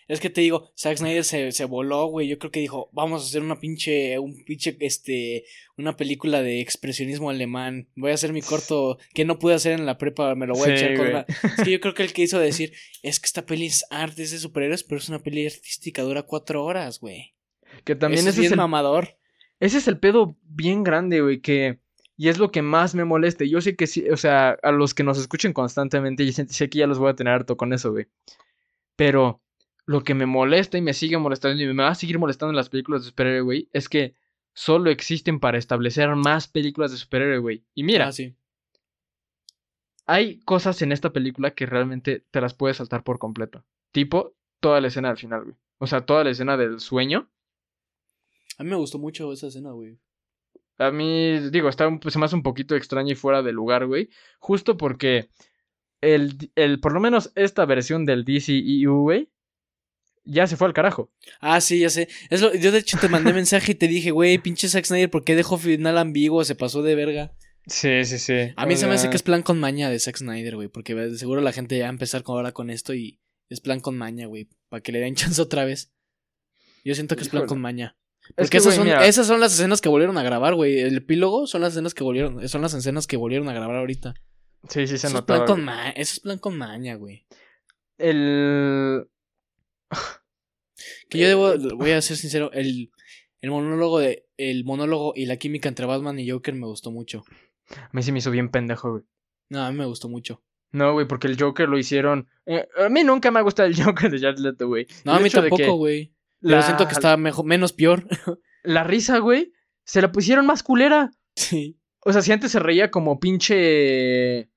Es que te digo, Zack Snyder se, se voló, güey. Yo creo que dijo, vamos a hacer una pinche, un pinche, este, una película de expresionismo alemán. Voy a hacer mi corto que no pude hacer en la prepa, me lo voy a Sí, echar con una... Es que yo creo que él quiso decir, es que esta peli es arte, es de superhéroes, pero es una peli artística, dura cuatro horas, güey. Que también Eso es ese es bien el mamador. Ese es el pedo bien grande, güey, que... Y es lo que más me molesta. Yo sé que sí, o sea, a los que nos escuchen constantemente, yo sé que ya los voy a tener harto con eso, güey. Pero lo que me molesta y me sigue molestando y me va a seguir molestando en las películas de superhéroe, güey, es que solo existen para establecer más películas de superhéroe, güey. Y mira, Ah, sí. hay cosas en esta película que realmente te las puedes saltar por completo. Tipo, toda la escena al final, güey. O sea, toda la escena del sueño. A mí me gustó mucho esa escena, güey. A mí, digo, está un- se me hace un poquito extraño y fuera de lugar, güey. Justo porque el, el, por lo menos esta versión del DCEU, güey, ya se fue al carajo. Ah, sí, ya sé. Es lo- yo de hecho te mandé <laughs> mensaje y te dije, güey, pinche Zack Snyder, ¿por qué dejó final ambiguo? Se pasó de verga. Sí, sí, sí. A mí se me hace que es plan con maña de Zack Snyder, güey, porque de seguro la gente ya va a empezar con- ahora con esto y es plan con maña, güey, para que le den <laughs> chance otra vez. Yo siento que es plan con maña. Es Porque que, esas, güey, son, mira, esas son las escenas que volvieron a grabar, güey. El epílogo son las escenas que volvieron, son las escenas que volvieron a grabar ahorita. Sí, sí se Eso es, plan con ma- eso es plan con maña, güey. El... Que yo debo, voy a ser sincero, el, el monólogo de, el monólogo y la química entre Batman y Joker me gustó mucho. A mí se me hizo bien pendejo, güey. No, a mí me gustó mucho. No, güey, porque el Joker lo hicieron... eh, a mí nunca me ha gustado el <laughs> Joker de Jared Leto, güey. No, El a mí tampoco, güey. Pero la- siento que está mejor, menos peor. La risa, güey, se la pusieron más culera. <laughs> sí. O sea, si antes se reía como pinche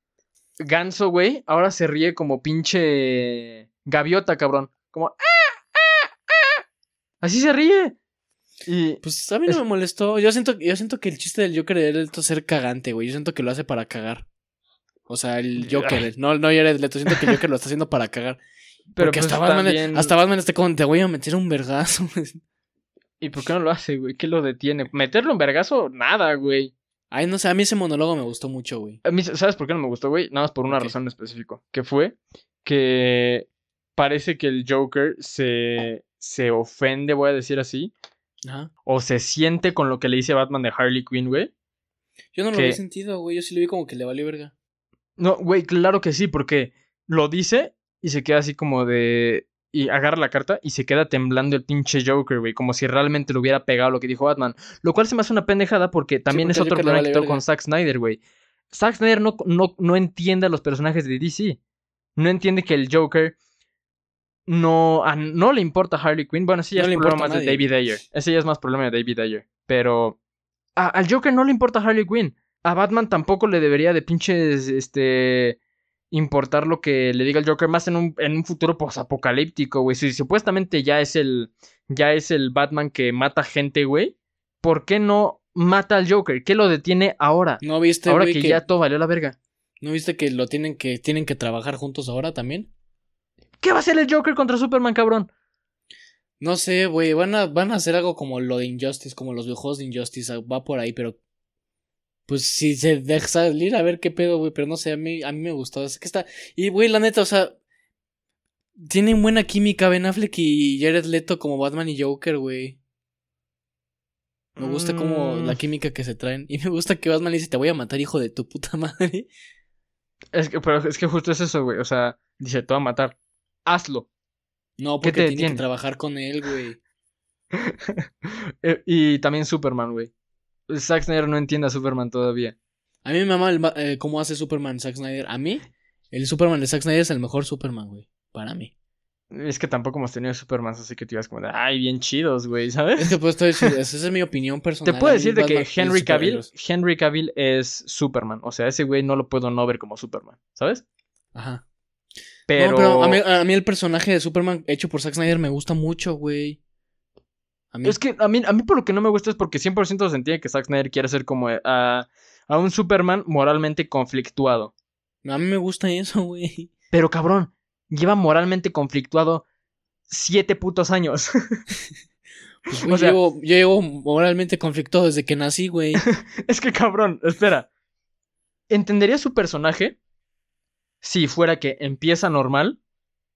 ganso, güey, ahora se ríe como pinche gaviota, cabrón. Como... "Ah, ah, ah". Así se ríe. Y Pues a mí no Es- me molestó. Yo siento, yo siento que el chiste del Joker de Leto es ser cagante, güey. Yo siento que lo hace para cagar. O sea, el <laughs> Joker, no, no Jared Leto, siento que el Joker lo está haciendo para cagar. <laughs> pero Porque pues hasta, Batman, también- hasta Batman está como, te voy a meter un vergazo. <laughs> ¿Y por qué no lo hace, güey? ¿Qué lo detiene? ¿Meterlo en vergazo? Nada, güey. Ay, no sé, a mí ese monólogo me gustó mucho, güey. A mí, ¿sabes por qué no me gustó, güey? Nada más por una razón en específico. Que fue que parece que el Joker se, se ofende, voy a decir así, Ajá. o se siente con lo que le dice Batman de Harley Quinn, güey. Yo no lo ¿Qué? vi sentido, güey. Yo sí lo vi como que le valió verga. No, güey, claro que sí, porque lo dice y se queda así como de... Y agarra la carta y se queda temblando el pinche Joker, güey, como si realmente le hubiera pegado lo que dijo Batman. Lo cual se me hace una pendejada porque también porque es otro problema vale que tengo con Zack Snyder, güey. Zack Snyder no, no, no entiende a los personajes de DC. No entiende que el Joker no, a- no le importa a Harley Quinn. Bueno, sí, ya No es le problema más de. David Ayer. Ese ya es más problema de David Ayer. Pero a- al Joker no le importa a Harley Quinn. A Batman tampoco le debería de pinches, este, importar lo que le diga el Joker más en un, en un futuro posapocalíptico, güey. Si supuestamente ya es el, ya es el Batman que mata gente, güey. ¿Por qué no mata al Joker? ¿Qué lo detiene ahora? ¿No viste, ahora que, que, ya todo valió la verga. ¿No viste que lo tienen que tienen que trabajar juntos ahora también? ¿Qué va a hacer el Joker contra Superman, cabrón? No sé, güey, van a, van a hacer algo como lo de Injustice, como los videojuegos de Injustice, va por ahí, pero pues si se deja salir a ver qué pedo, güey, pero no sé, a mí, a mí me gustó, es que está, y güey, la neta, o sea, tienen buena química Ben Affleck y Jared Leto como Batman y Joker, güey. Me gusta como Mm. la química que se traen. Y me gusta que Batman le dice, te voy a matar, hijo de tu puta <laughs> madre. Es que, pero es que justo es eso, güey. O sea, dice, te va a matar. Hazlo. No, ¿Qué porque tiene que trabajar con él, güey. <laughs> Eh, y también Superman, güey. Zack Snyder no entiende a Superman todavía. A mí me mama el eh, cómo hace Superman Zack Snyder. A mí, el Superman de Zack Snyder es el mejor Superman, güey. Para mí. Es que tampoco hemos tenido Superman, así que te ibas como de, ay, bien chidos, güey, ¿sabes? Es que pues estoy <laughs> esa es mi opinión Te personal. puedo A mí decir de que Henry Cavill. Henry Cavill es Superman. O sea, ese güey no lo puedo no ver como Superman, ¿sabes? Ajá. Pero, No, pero a mí, a mí el personaje de Superman hecho por Zack Snyder me gusta mucho, güey. A mí. es que a mí, a mí por lo que no me gusta es porque 100% se entiende que Zack Snyder quiere hacer como eh, a, a un Superman moralmente conflictuado. A mí me gusta eso, güey. Pero cabrón, lleva moralmente conflictuado siete putos años. <laughs> Pues, O güey, sea- llevo- yo llevo moralmente conflictado desde que nací, güey. <laughs> es que cabrón, espera. ¿Entendería su personaje si fuera que empieza normal,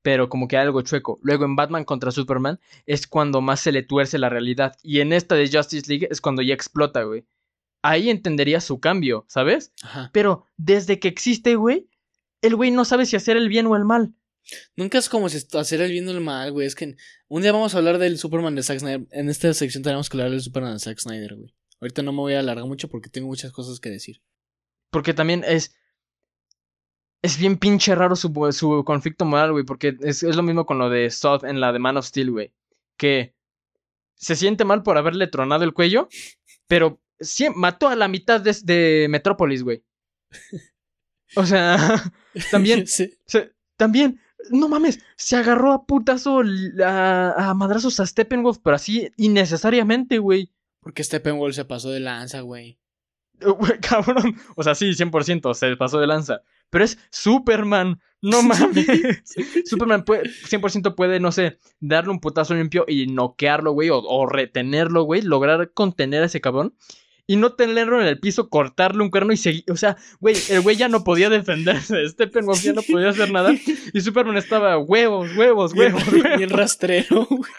pero como que hay algo chueco? Luego en Batman contra Superman es cuando más se le tuerce la realidad. Y en esta de Justice League es cuando ya explota, güey. Ahí entendería su cambio, ¿sabes? Ajá. Pero desde que existe, güey, el güey no sabe si hacer el bien o el mal. Nunca es como si hacer el bien o el mal, güey. Es que un día vamos a hablar del Superman de Zack Snyder. En esta sección tenemos que hablar del Superman de Zack Snyder, güey. Ahorita no me voy a alargar mucho porque tengo muchas cosas que decir. Porque también es. Es bien pinche raro su, su conflicto moral, güey. Porque es, es lo mismo con lo de Zod en la de Man of Steel, güey. Que se siente mal por haberle tronado el cuello. Pero sí, mató a la mitad de, de Metrópolis, güey. O sea, <laughs> también, <laughs> Sí. se- también, no mames, se agarró a putazo, a, a madrazos a Steppenwolf, pero así innecesariamente, güey. Porque Steppenwolf se pasó de lanza, güey. <laughs> Güey, Cabrón. O sea, sí, 100%, se pasó de lanza. Pero es Superman. No mames. <laughs> Superman puede, 100% puede, no sé, darle un putazo limpio y noquearlo, güey, o, o retenerlo, güey, lograr contener a ese cabrón. Y no tenerlo en el piso, cortarle un cuerno y seguir. O sea, güey, el güey ya no podía defenderse. Steppenwolf ya no podía hacer nada. Y Superman estaba huevos, huevos, Bien, huevos, <laughs> bien huevos. rastrero, güey.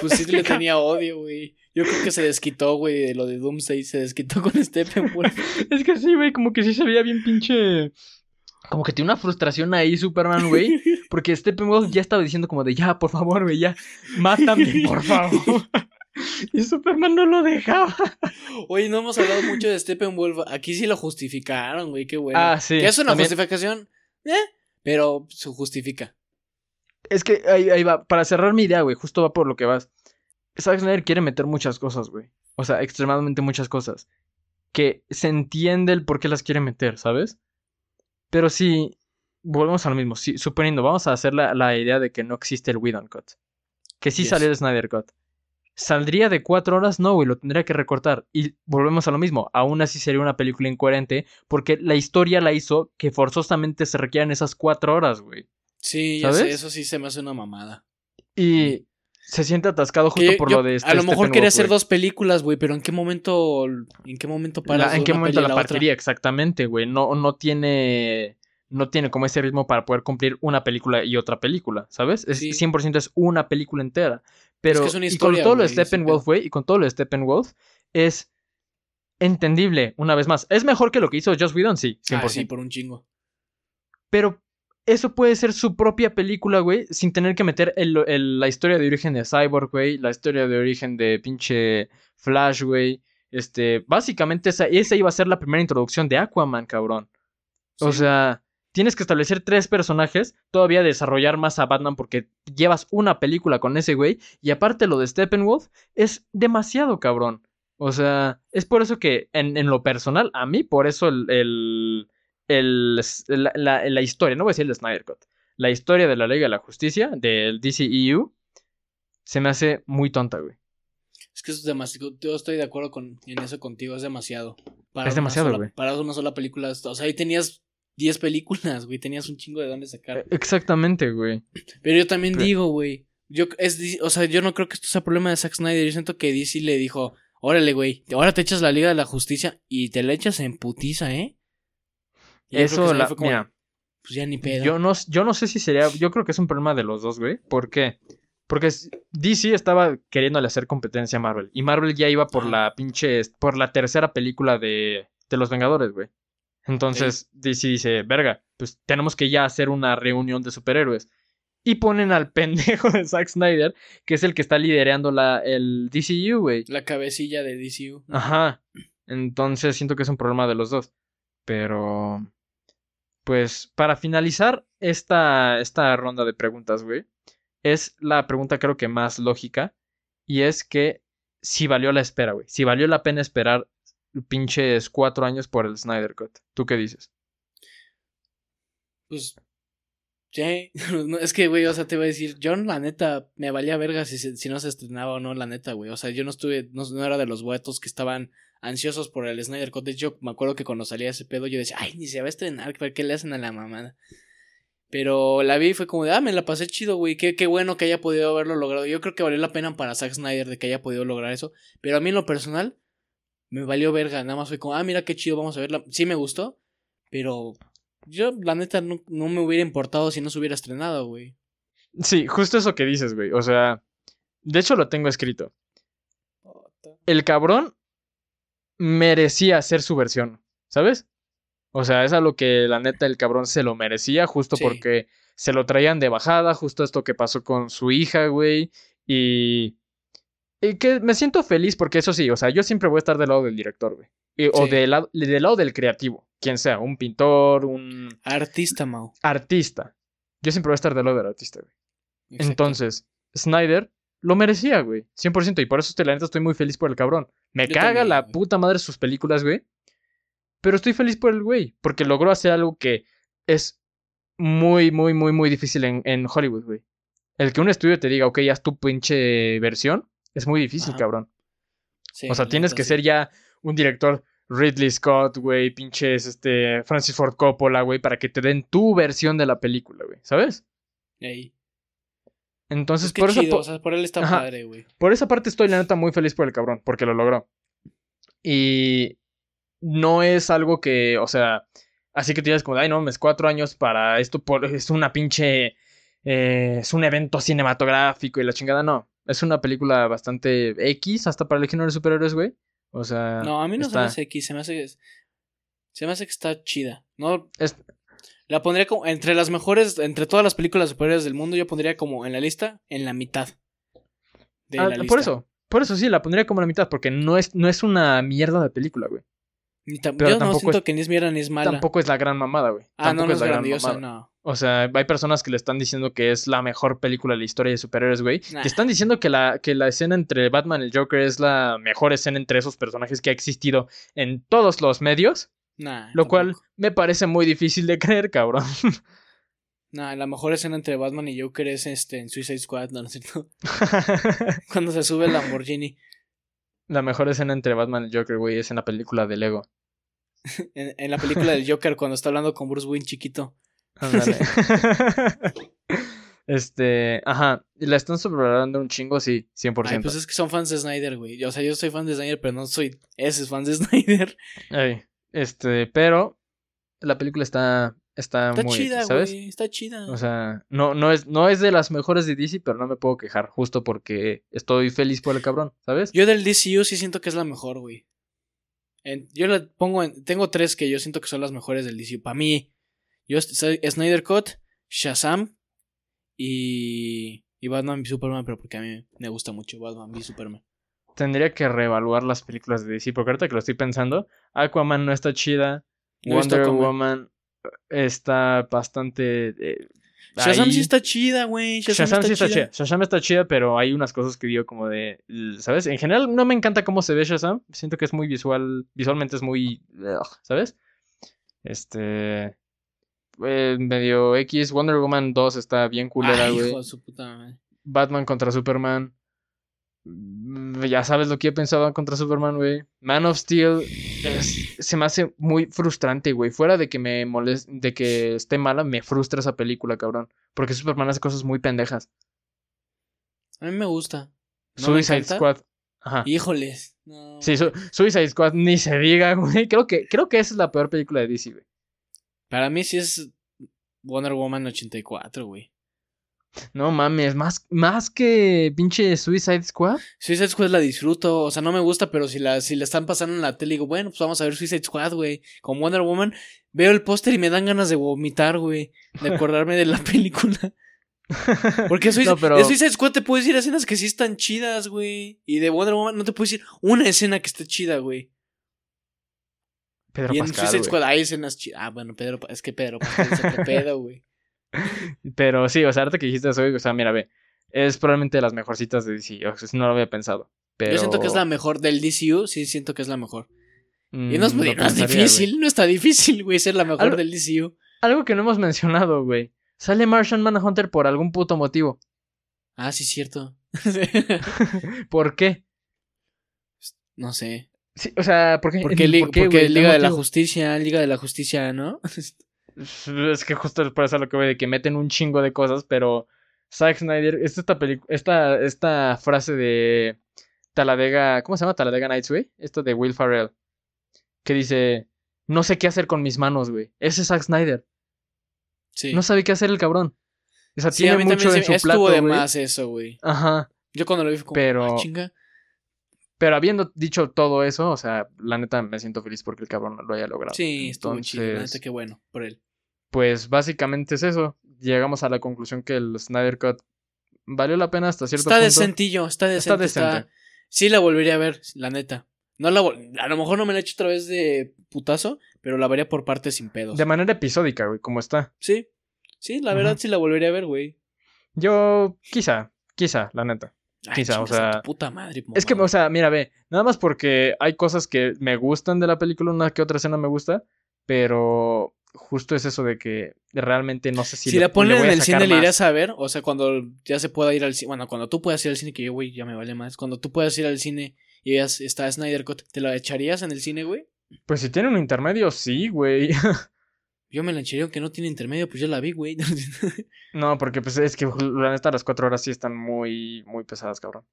Pues sí le <laughs> tenía odio, güey. Yo creo que se desquitó, güey, de lo de Doomsday. Se desquitó con Steppenwolf. Es que sí, güey, como que sí se veía bien pinche. Como que tiene una frustración ahí, Superman, güey. <laughs> Porque Steppenwolf ya estaba diciendo como de ya, por favor, güey, ya, mátame, por favor. <laughs> Y Superman no lo dejaba. Oye, no hemos hablado mucho de Steppenwolf. Aquí sí lo justificaron, güey. Qué bueno. Ah, sí, Que es una también. justificación, eh, pero se justifica. Es que ahí, ahí va, para cerrar mi idea, güey, justo va por lo que vas. Zack Snyder quiere meter muchas cosas, güey. O sea, extremadamente muchas cosas. Que se entiende el por qué las quiere meter, ¿sabes? Pero sí, volvemos a lo mismo. Sí, suponiendo, vamos a hacer la, la idea de que no existe el Whedon Cut. Que sí Yes. salió el Snyder Cut. ¿Saldría de cuatro horas? No, güey, lo tendría que recortar. Y volvemos a lo mismo. Aún así sería una película incoherente porque la historia la hizo que forzosamente se requieran esas cuatro horas, güey. Sí, sé, eso sí se me hace una mamada. Y se siente atascado justo por lo de este A lo mejor quería hacer dos películas, güey, pero ¿en qué momento en qué momento para ¿En qué momento la, partiría exactamente, güey? No no tiene no tiene como ese ritmo para poder cumplir una película y otra película, ¿sabes? Es, 100% es una película entera. Pero y con todo lo de Steppenwolf, güey, y con todo lo de Steppenwolf, es entendible, una vez más. ¿Es mejor que lo que hizo Joss Whedon? Sí, 100%. Ah, sí, por un chingo. Pero eso puede ser su propia película, güey, sin tener que meter la historia de origen de Cyborg, güey, la historia de origen de pinche Flash, güey. Este, básicamente esa, esa iba a ser la primera introducción de Aquaman, cabrón. O sea, tienes que establecer tres personajes, todavía desarrollar más a Batman porque llevas una película con ese güey, y aparte lo de Steppenwolf es demasiado cabrón. O sea, es por eso que en, en lo personal, a mí, por eso el el, la, historia, no voy a decir el Snyder Cut, la historia de la Liga de la Justicia, del DCEU, se me hace muy tonta, güey. Es que es demasiado, yo estoy de acuerdo con, en eso contigo, es demasiado. Para es demasiado, güey. Para una sola película, o sea, ahí tenías 10 películas, güey, tenías un chingo de dónde sacar. E, exactamente, güey. Pero yo también digo, güey, yo, es, o sea, yo no creo que esto sea problema de Zack Snyder, yo siento que DC le dijo, órale, güey, ahora te echas la Liga de la Justicia y te la echas en putiza, ¿eh? Eso, la, mira, pues ya ni pedo. Yo no, yo no sé si sería, yo creo que es un problema de los dos, güey. ¿Por qué? Porque DC estaba queriéndole hacer competencia a Marvel. Y Marvel ya iba por la pinche, por la tercera película de, de Los Vengadores, güey. Entonces DC dice, verga, pues tenemos que ya hacer una reunión de superhéroes. Y ponen al <laughs> pendejo de Zack Snyder, que es el que está liderando la, el DCU, güey. La cabecilla de DCU. Ajá. Entonces siento que es un problema de los dos. Pero pues para finalizar esta, esta ronda de preguntas, güey, es la pregunta creo que más lógica. Y es que si valió la espera, güey. Si valió la pena esperar pinches cuatro años por el Snyder Cut. ¿Tú qué dices? Pues. Sí. <laughs> es que, güey, o sea, te voy a decir, yo la neta me valía verga si, si no se estrenaba o no, la neta, güey. O sea, yo no estuve, no, era de los guetos que estaban ansiosos por el Snyder Cut. De hecho, me acuerdo que cuando salía ese pedo, yo decía, ay, ni se va a estrenar, ¿qué le hacen a la mamada? Pero la vi y fue como de, ah, me la pasé chido, güey. Qué, qué bueno que haya podido haberlo logrado. Yo creo que valió la pena para Zack Snyder de que haya podido lograr eso. Pero a mí en lo personal, me valió verga. Nada más fue como, ah, mira qué chido, vamos a verla. Sí me gustó, pero yo, la neta, no, no me hubiera importado si no se hubiera estrenado, güey. Sí, justo eso que dices, güey. O sea, de hecho lo tengo escrito. El cabrón merecía hacer su versión, ¿sabes? O sea, es a lo que la neta el cabrón se lo merecía, justo porque se lo traían de bajada, justo esto que pasó con su hija, güey. Y, y que me siento feliz porque eso sí, o sea, yo siempre voy a estar del lado del director, güey. O del lado, del lado del creativo, quien sea, un pintor, un... Artista, Mau. Artista. Yo siempre voy a estar del lado del artista, güey. Entonces, Snyder lo merecía, güey. 100%. Y por eso, la neta, estoy muy feliz por el cabrón. Me caga la puta madre sus películas, güey. Pero estoy feliz por el güey. Porque logró hacer algo que es muy, muy, muy, muy difícil en, Hollywood, güey. El que un estudio te diga, ok, haz tu pinche versión, es muy difícil, cabrón. o sea, tienes que ser ya un director Ridley Scott, güey, pinches, este, Francis Ford Coppola, güey, para que te den tu versión de la película, güey, ¿sabes? Ahí. Entonces, por esa por él está padre, güey. Por esa parte estoy, la neta, muy feliz por el cabrón, porque lo logró. Y no es algo que, o sea, así que tienes como, ay, no, es cuatro años para esto, es una pinche, eh, es un evento cinematográfico y la chingada, no. Es una película bastante X, hasta para el género de superhéroes, güey. O sea. No, a mí no se me hace X, se me hace. Se me hace que está chida. No. La pondría como entre las mejores, entre todas las películas superiores del mundo, yo pondría como en la lista, en la mitad. De ah, la Por eso, por eso sí, la pondría como en la mitad, porque no es, no es una mierda de película, güey. Pero yo no siento que ni es mierda ni es mala. Tampoco es la gran mamada, güey. Ah, tampoco no, es, la grandiosa, no. O sea, hay personas que le están diciendo que es la mejor película de la historia de superhéroes, güey. Que están diciendo que la, que la escena entre Batman y el Joker es la mejor escena entre esos personajes que ha existido en todos los medios. Lo cual me parece muy difícil de creer, cabrón. <laughs> Nah, la mejor escena entre Batman y Joker es este en Suicide Squad, no, <laughs> es cierto. <laughs> Cuando se sube el Lamborghini. La mejor escena entre Batman y Joker, güey, es en la película de Lego. En, en la película del Joker, cuando está hablando con Bruce Wayne chiquito. Este, ajá, la están sobrevalorando un chingo, sí, 100%. Ay, pues es que son fans de Snyder, güey. O sea, yo soy fan de Snyder, pero no soy ese fan de Snyder. Ay, este, pero la película está está, Está muy, chida, ¿sabes? Está chida. O sea, no, no, es, no es de las mejores de DC, pero no me puedo quejar, justo porque estoy feliz por el cabrón, ¿sabes? Yo del DCU sí siento que es la mejor, güey. Yo la pongo en. Tengo tres que yo siento que son las mejores del DCU. Para mí, yo soy Snyder Cut, Shazam y. Y Batman v Superman, pero porque a mí me gusta mucho Batman v Superman. Tendría que reevaluar las películas de DC, porque ahorita que lo estoy pensando, Aquaman no está chida, No Wonder Aquaman. Woman está bastante... eh, Shazam ahí. sí está chida, güey. Shazam, Shazam sí está, está chida. chida. Shazam está chida, pero hay unas cosas que digo como de, ¿sabes? En general no me encanta cómo se ve Shazam. Siento que es muy visual, visualmente es muy, ¿sabes? Este, eh, medio X. Wonder Woman 2 está bien culera, güey. Batman contra Superman. Mm, Ya sabes lo que yo pensaba contra Superman, güey. Man of Steel es- se me hace muy frustrante, güey. Fuera de que me moleste, de que esté mala, me frustra esa película, cabrón. Porque Superman hace cosas muy pendejas. A mí me gusta. ¿No me Suicide? Squad. Ajá. Híjoles. No. Sí, Su- Suicide Squad ni se diga, güey. <laughs> Creo que, creo que esa es la peor película de DC, güey. Para mí sí es Wonder Woman 84, güey. No mames, más, más que pinche Suicide Squad. Suicide Squad la disfruto, o sea, no me gusta, pero si la, si la están pasando en la tele, digo, bueno, pues vamos a ver Suicide Squad, güey. Con Wonder Woman, veo el póster y me dan ganas de vomitar, güey. De acordarme de la <laughs> película. Porque Suicide, No, pero- de Suicide Squad te puedo decir escenas que sí están chidas, güey. Y de Wonder Woman no te puedo decir una escena que esté chida, güey. Pedro y en Pascal, Suicide. Squad hay escenas chidas. Ah, bueno, Pedro, es que Pedro Pascal es <laughs> pedo, güey. Pero sí, o sea, ahorita que dijiste eso, o sea, mira, ve. Es probablemente de las mejorcitas de DC. O sea, no lo había pensado. Pero... Yo siento que es la mejor del DCU, sí siento que es la mejor. Mm, Y no es, no güey. difícil, no está difícil, güey, ser la mejor Algo- del DCU. Algo que no hemos mencionado, güey. Sale Martian Manhunter por algún puto motivo. Ah, sí, cierto. <laughs> ¿Por qué? no sé. Sí, o sea, ¿por qué? Porque, li- ¿por qué, porque Liga de la? Justicia, Liga de la Justicia, ¿no? <laughs> Es que justo es por eso lo que voy de que meten un chingo de cosas, pero Zack Snyder, esta, esta, esta, esta frase de Taladega, ¿cómo se llama? Taladega Nights, güey. Esto de Will Farrell. Que dice, no sé qué hacer con mis manos, güey. Ese es Zack Snyder. Sí. No sabe qué hacer el cabrón. O sea, Sí, a tiene mí mucho también en se- su estuvo plato, de güey. más eso, güey. Ajá. Yo cuando lo vi fue como, Pero- "Ah, chinga. Pero habiendo dicho todo eso, o sea, la neta me siento feliz porque el cabrón lo haya logrado. Sí, estuvo chido, la neta, qué bueno por él. Pues básicamente es eso. Llegamos a la conclusión que el Snyder Cut valió la pena hasta cierto Está punto. decentillo, está Está decente. está- decente. Sí la volvería a ver, la neta. No la vol- a lo mejor no me la he hecho otra vez de putazo, pero la vería por partes sin pedos. De manera episódica, güey, como está. Sí. Sí, la verdad sí la volvería a ver, güey. Yo, quizá, quizá, la neta. Ay, o sea, puta madre, Es que, o sea, mira, ve, nada más porque hay cosas que me gustan de la película, una que otra escena me gusta, pero justo es eso de que realmente no sé si, si le- la ponen en el cine, le irás a ver. O sea, cuando ya se pueda ir al cine. Bueno, cuando tú puedas ir al cine, que yo, güey, ya me vale más. Cuando tú puedas ir al cine y ya está Snyder Cut, ¿te la echarías en el cine, güey? Pues si tiene un intermedio, sí, güey. <laughs> Yo me la echaría aunque no tiene intermedio, pues ya la vi, güey. <laughs> no, porque pues es que la neta las cuatro horas sí están muy, muy pesadas, cabrón.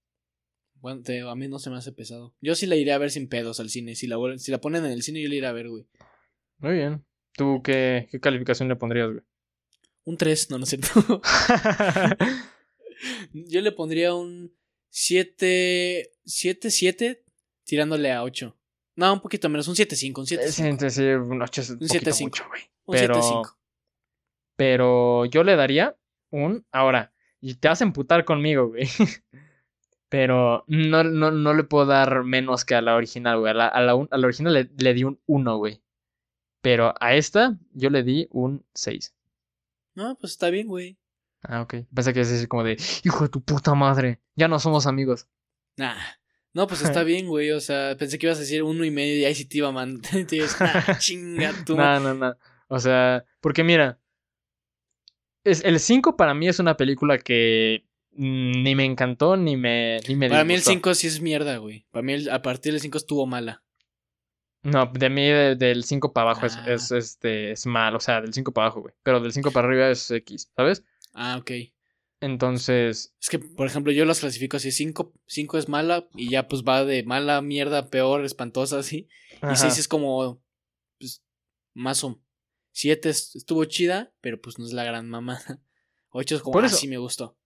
bueno, te- a mí no se me hace pesado. Yo sí la iré a ver sin pedos al cine. Si la, si la ponen en el cine, yo la iré a ver, güey. Muy bien. ¿Tú qué, qué calificación le pondrías, güey? Un 3, no, no es cierto. <laughs> yo le pondría un 7. 7, 7, tirándole a 8. No, un poquito menos, un 7-5, un 7 Sí, sí, sí, un 8 es un, Un poquito 7-5. mucho, güey. Un pero- 7-5. Pero yo le daría un. Ahora, y te vas a emputar conmigo, güey. <laughs> Pero no, no, no le puedo dar menos que a la original, güey. A la, a la, un- a la original le, le di un 1, güey. Pero a esta yo le di un 6. No, pues está bien, güey. Ah, ok. Pensé que es así como de, hijo de tu puta madre. Ya no somos amigos. Nah. No, pues está <laughs> bien, güey. O sea, pensé que ibas a decir uno y medio y ahí sí te iba a mandar. <laughs> Nah, chinga tú. No, no, no. O sea, porque mira. Es, el 5 para mí es una película que ni me encantó ni me, ni me Para mí el disgustó. 5 sí es mierda, güey. Para mí el- a partir del 5 estuvo mala. No, de mí de- del 5 para abajo es, Ah. es, este, es mal, o sea, del 5 para abajo, güey. Pero del 5 para arriba es X, ¿sabes? Ah, ok. Entonces, Es que, por ejemplo, yo las clasifico así. 5 cinco es mala y ya pues va de mala, mierda, peor, espantosa, así. Y ajá. 6 es como, pues, más o... 7 estuvo chida, pero pues no es la gran mamada. <laughs> 8 es como, Por ah, sí me gustó.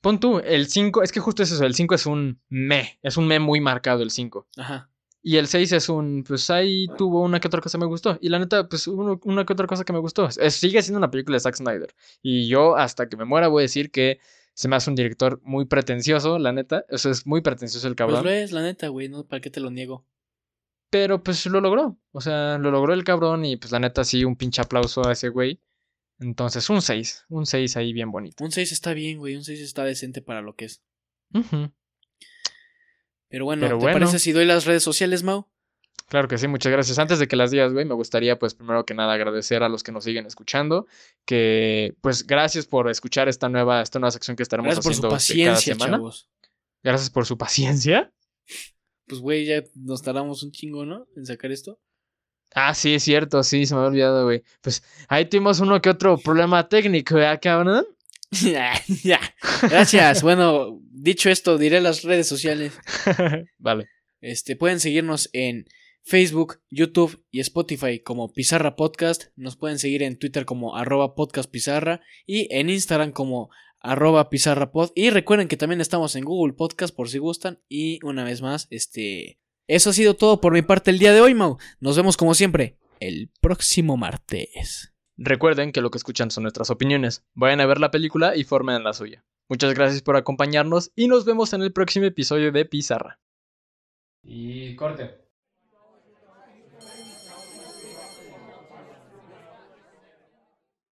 pon tú, el 5, es que justo es eso, el 5 es un me, es un me muy marcado el 5. Ajá. Y el 6 es un, pues ahí tuvo una que otra cosa que me gustó. Y la neta, pues uno- una que otra cosa que me gustó. Es- sigue siendo una película de Zack Snyder. Y yo hasta que me muera voy a decir que se me hace un director muy pretencioso, la neta. Eso es muy pretencioso el Pues cabrón. lo es, la neta, güey, ¿no? ¿Para qué te lo niego? Pero pues lo logró. O sea, lo logró el cabrón y pues la neta sí, un pinche aplauso a ese güey. Entonces, un 6. Un 6 ahí bien bonito. Un 6 está bien, güey. Un 6 está decente para lo que es. Pero bueno, Pero ¿te bueno. parece si doy las redes sociales, Mau? Claro que sí, muchas gracias. Antes de que las digas, güey, me gustaría, pues, primero que nada agradecer a los que nos siguen escuchando. Que, pues, gracias por escuchar esta nueva, esta nueva sección que estaremos Gracias por su haciendo este, cada paciencia, semana. chavos. Gracias por su paciencia. Pues, güey, ya nos tardamos un chingo, ¿no? En sacar esto. Ah, sí, es cierto, sí, se me había olvidado, güey. Pues, ahí tuvimos uno que otro problema técnico, ¿eh, cabrón? <laughs> ya. Gracias. bueno, dicho esto, diré las redes sociales. <laughs> vale. Este, pueden seguirnos en Facebook, YouTube y Spotify como Pizarra Podcast. Nos pueden seguir en Twitter como arroba podcast pizarra y en Instagram como arroba pizarra pod. Y recuerden que también estamos en Google Podcast por si gustan. Y una vez más, este... Eso ha sido todo por mi parte el día de hoy, Mau. Nos vemos como siempre el próximo martes. Recuerden que lo que escuchan son nuestras opiniones. Vayan a ver la película y formen la suya. Muchas gracias por acompañarnos y nos vemos en el próximo episodio de Pizarra. Y corte.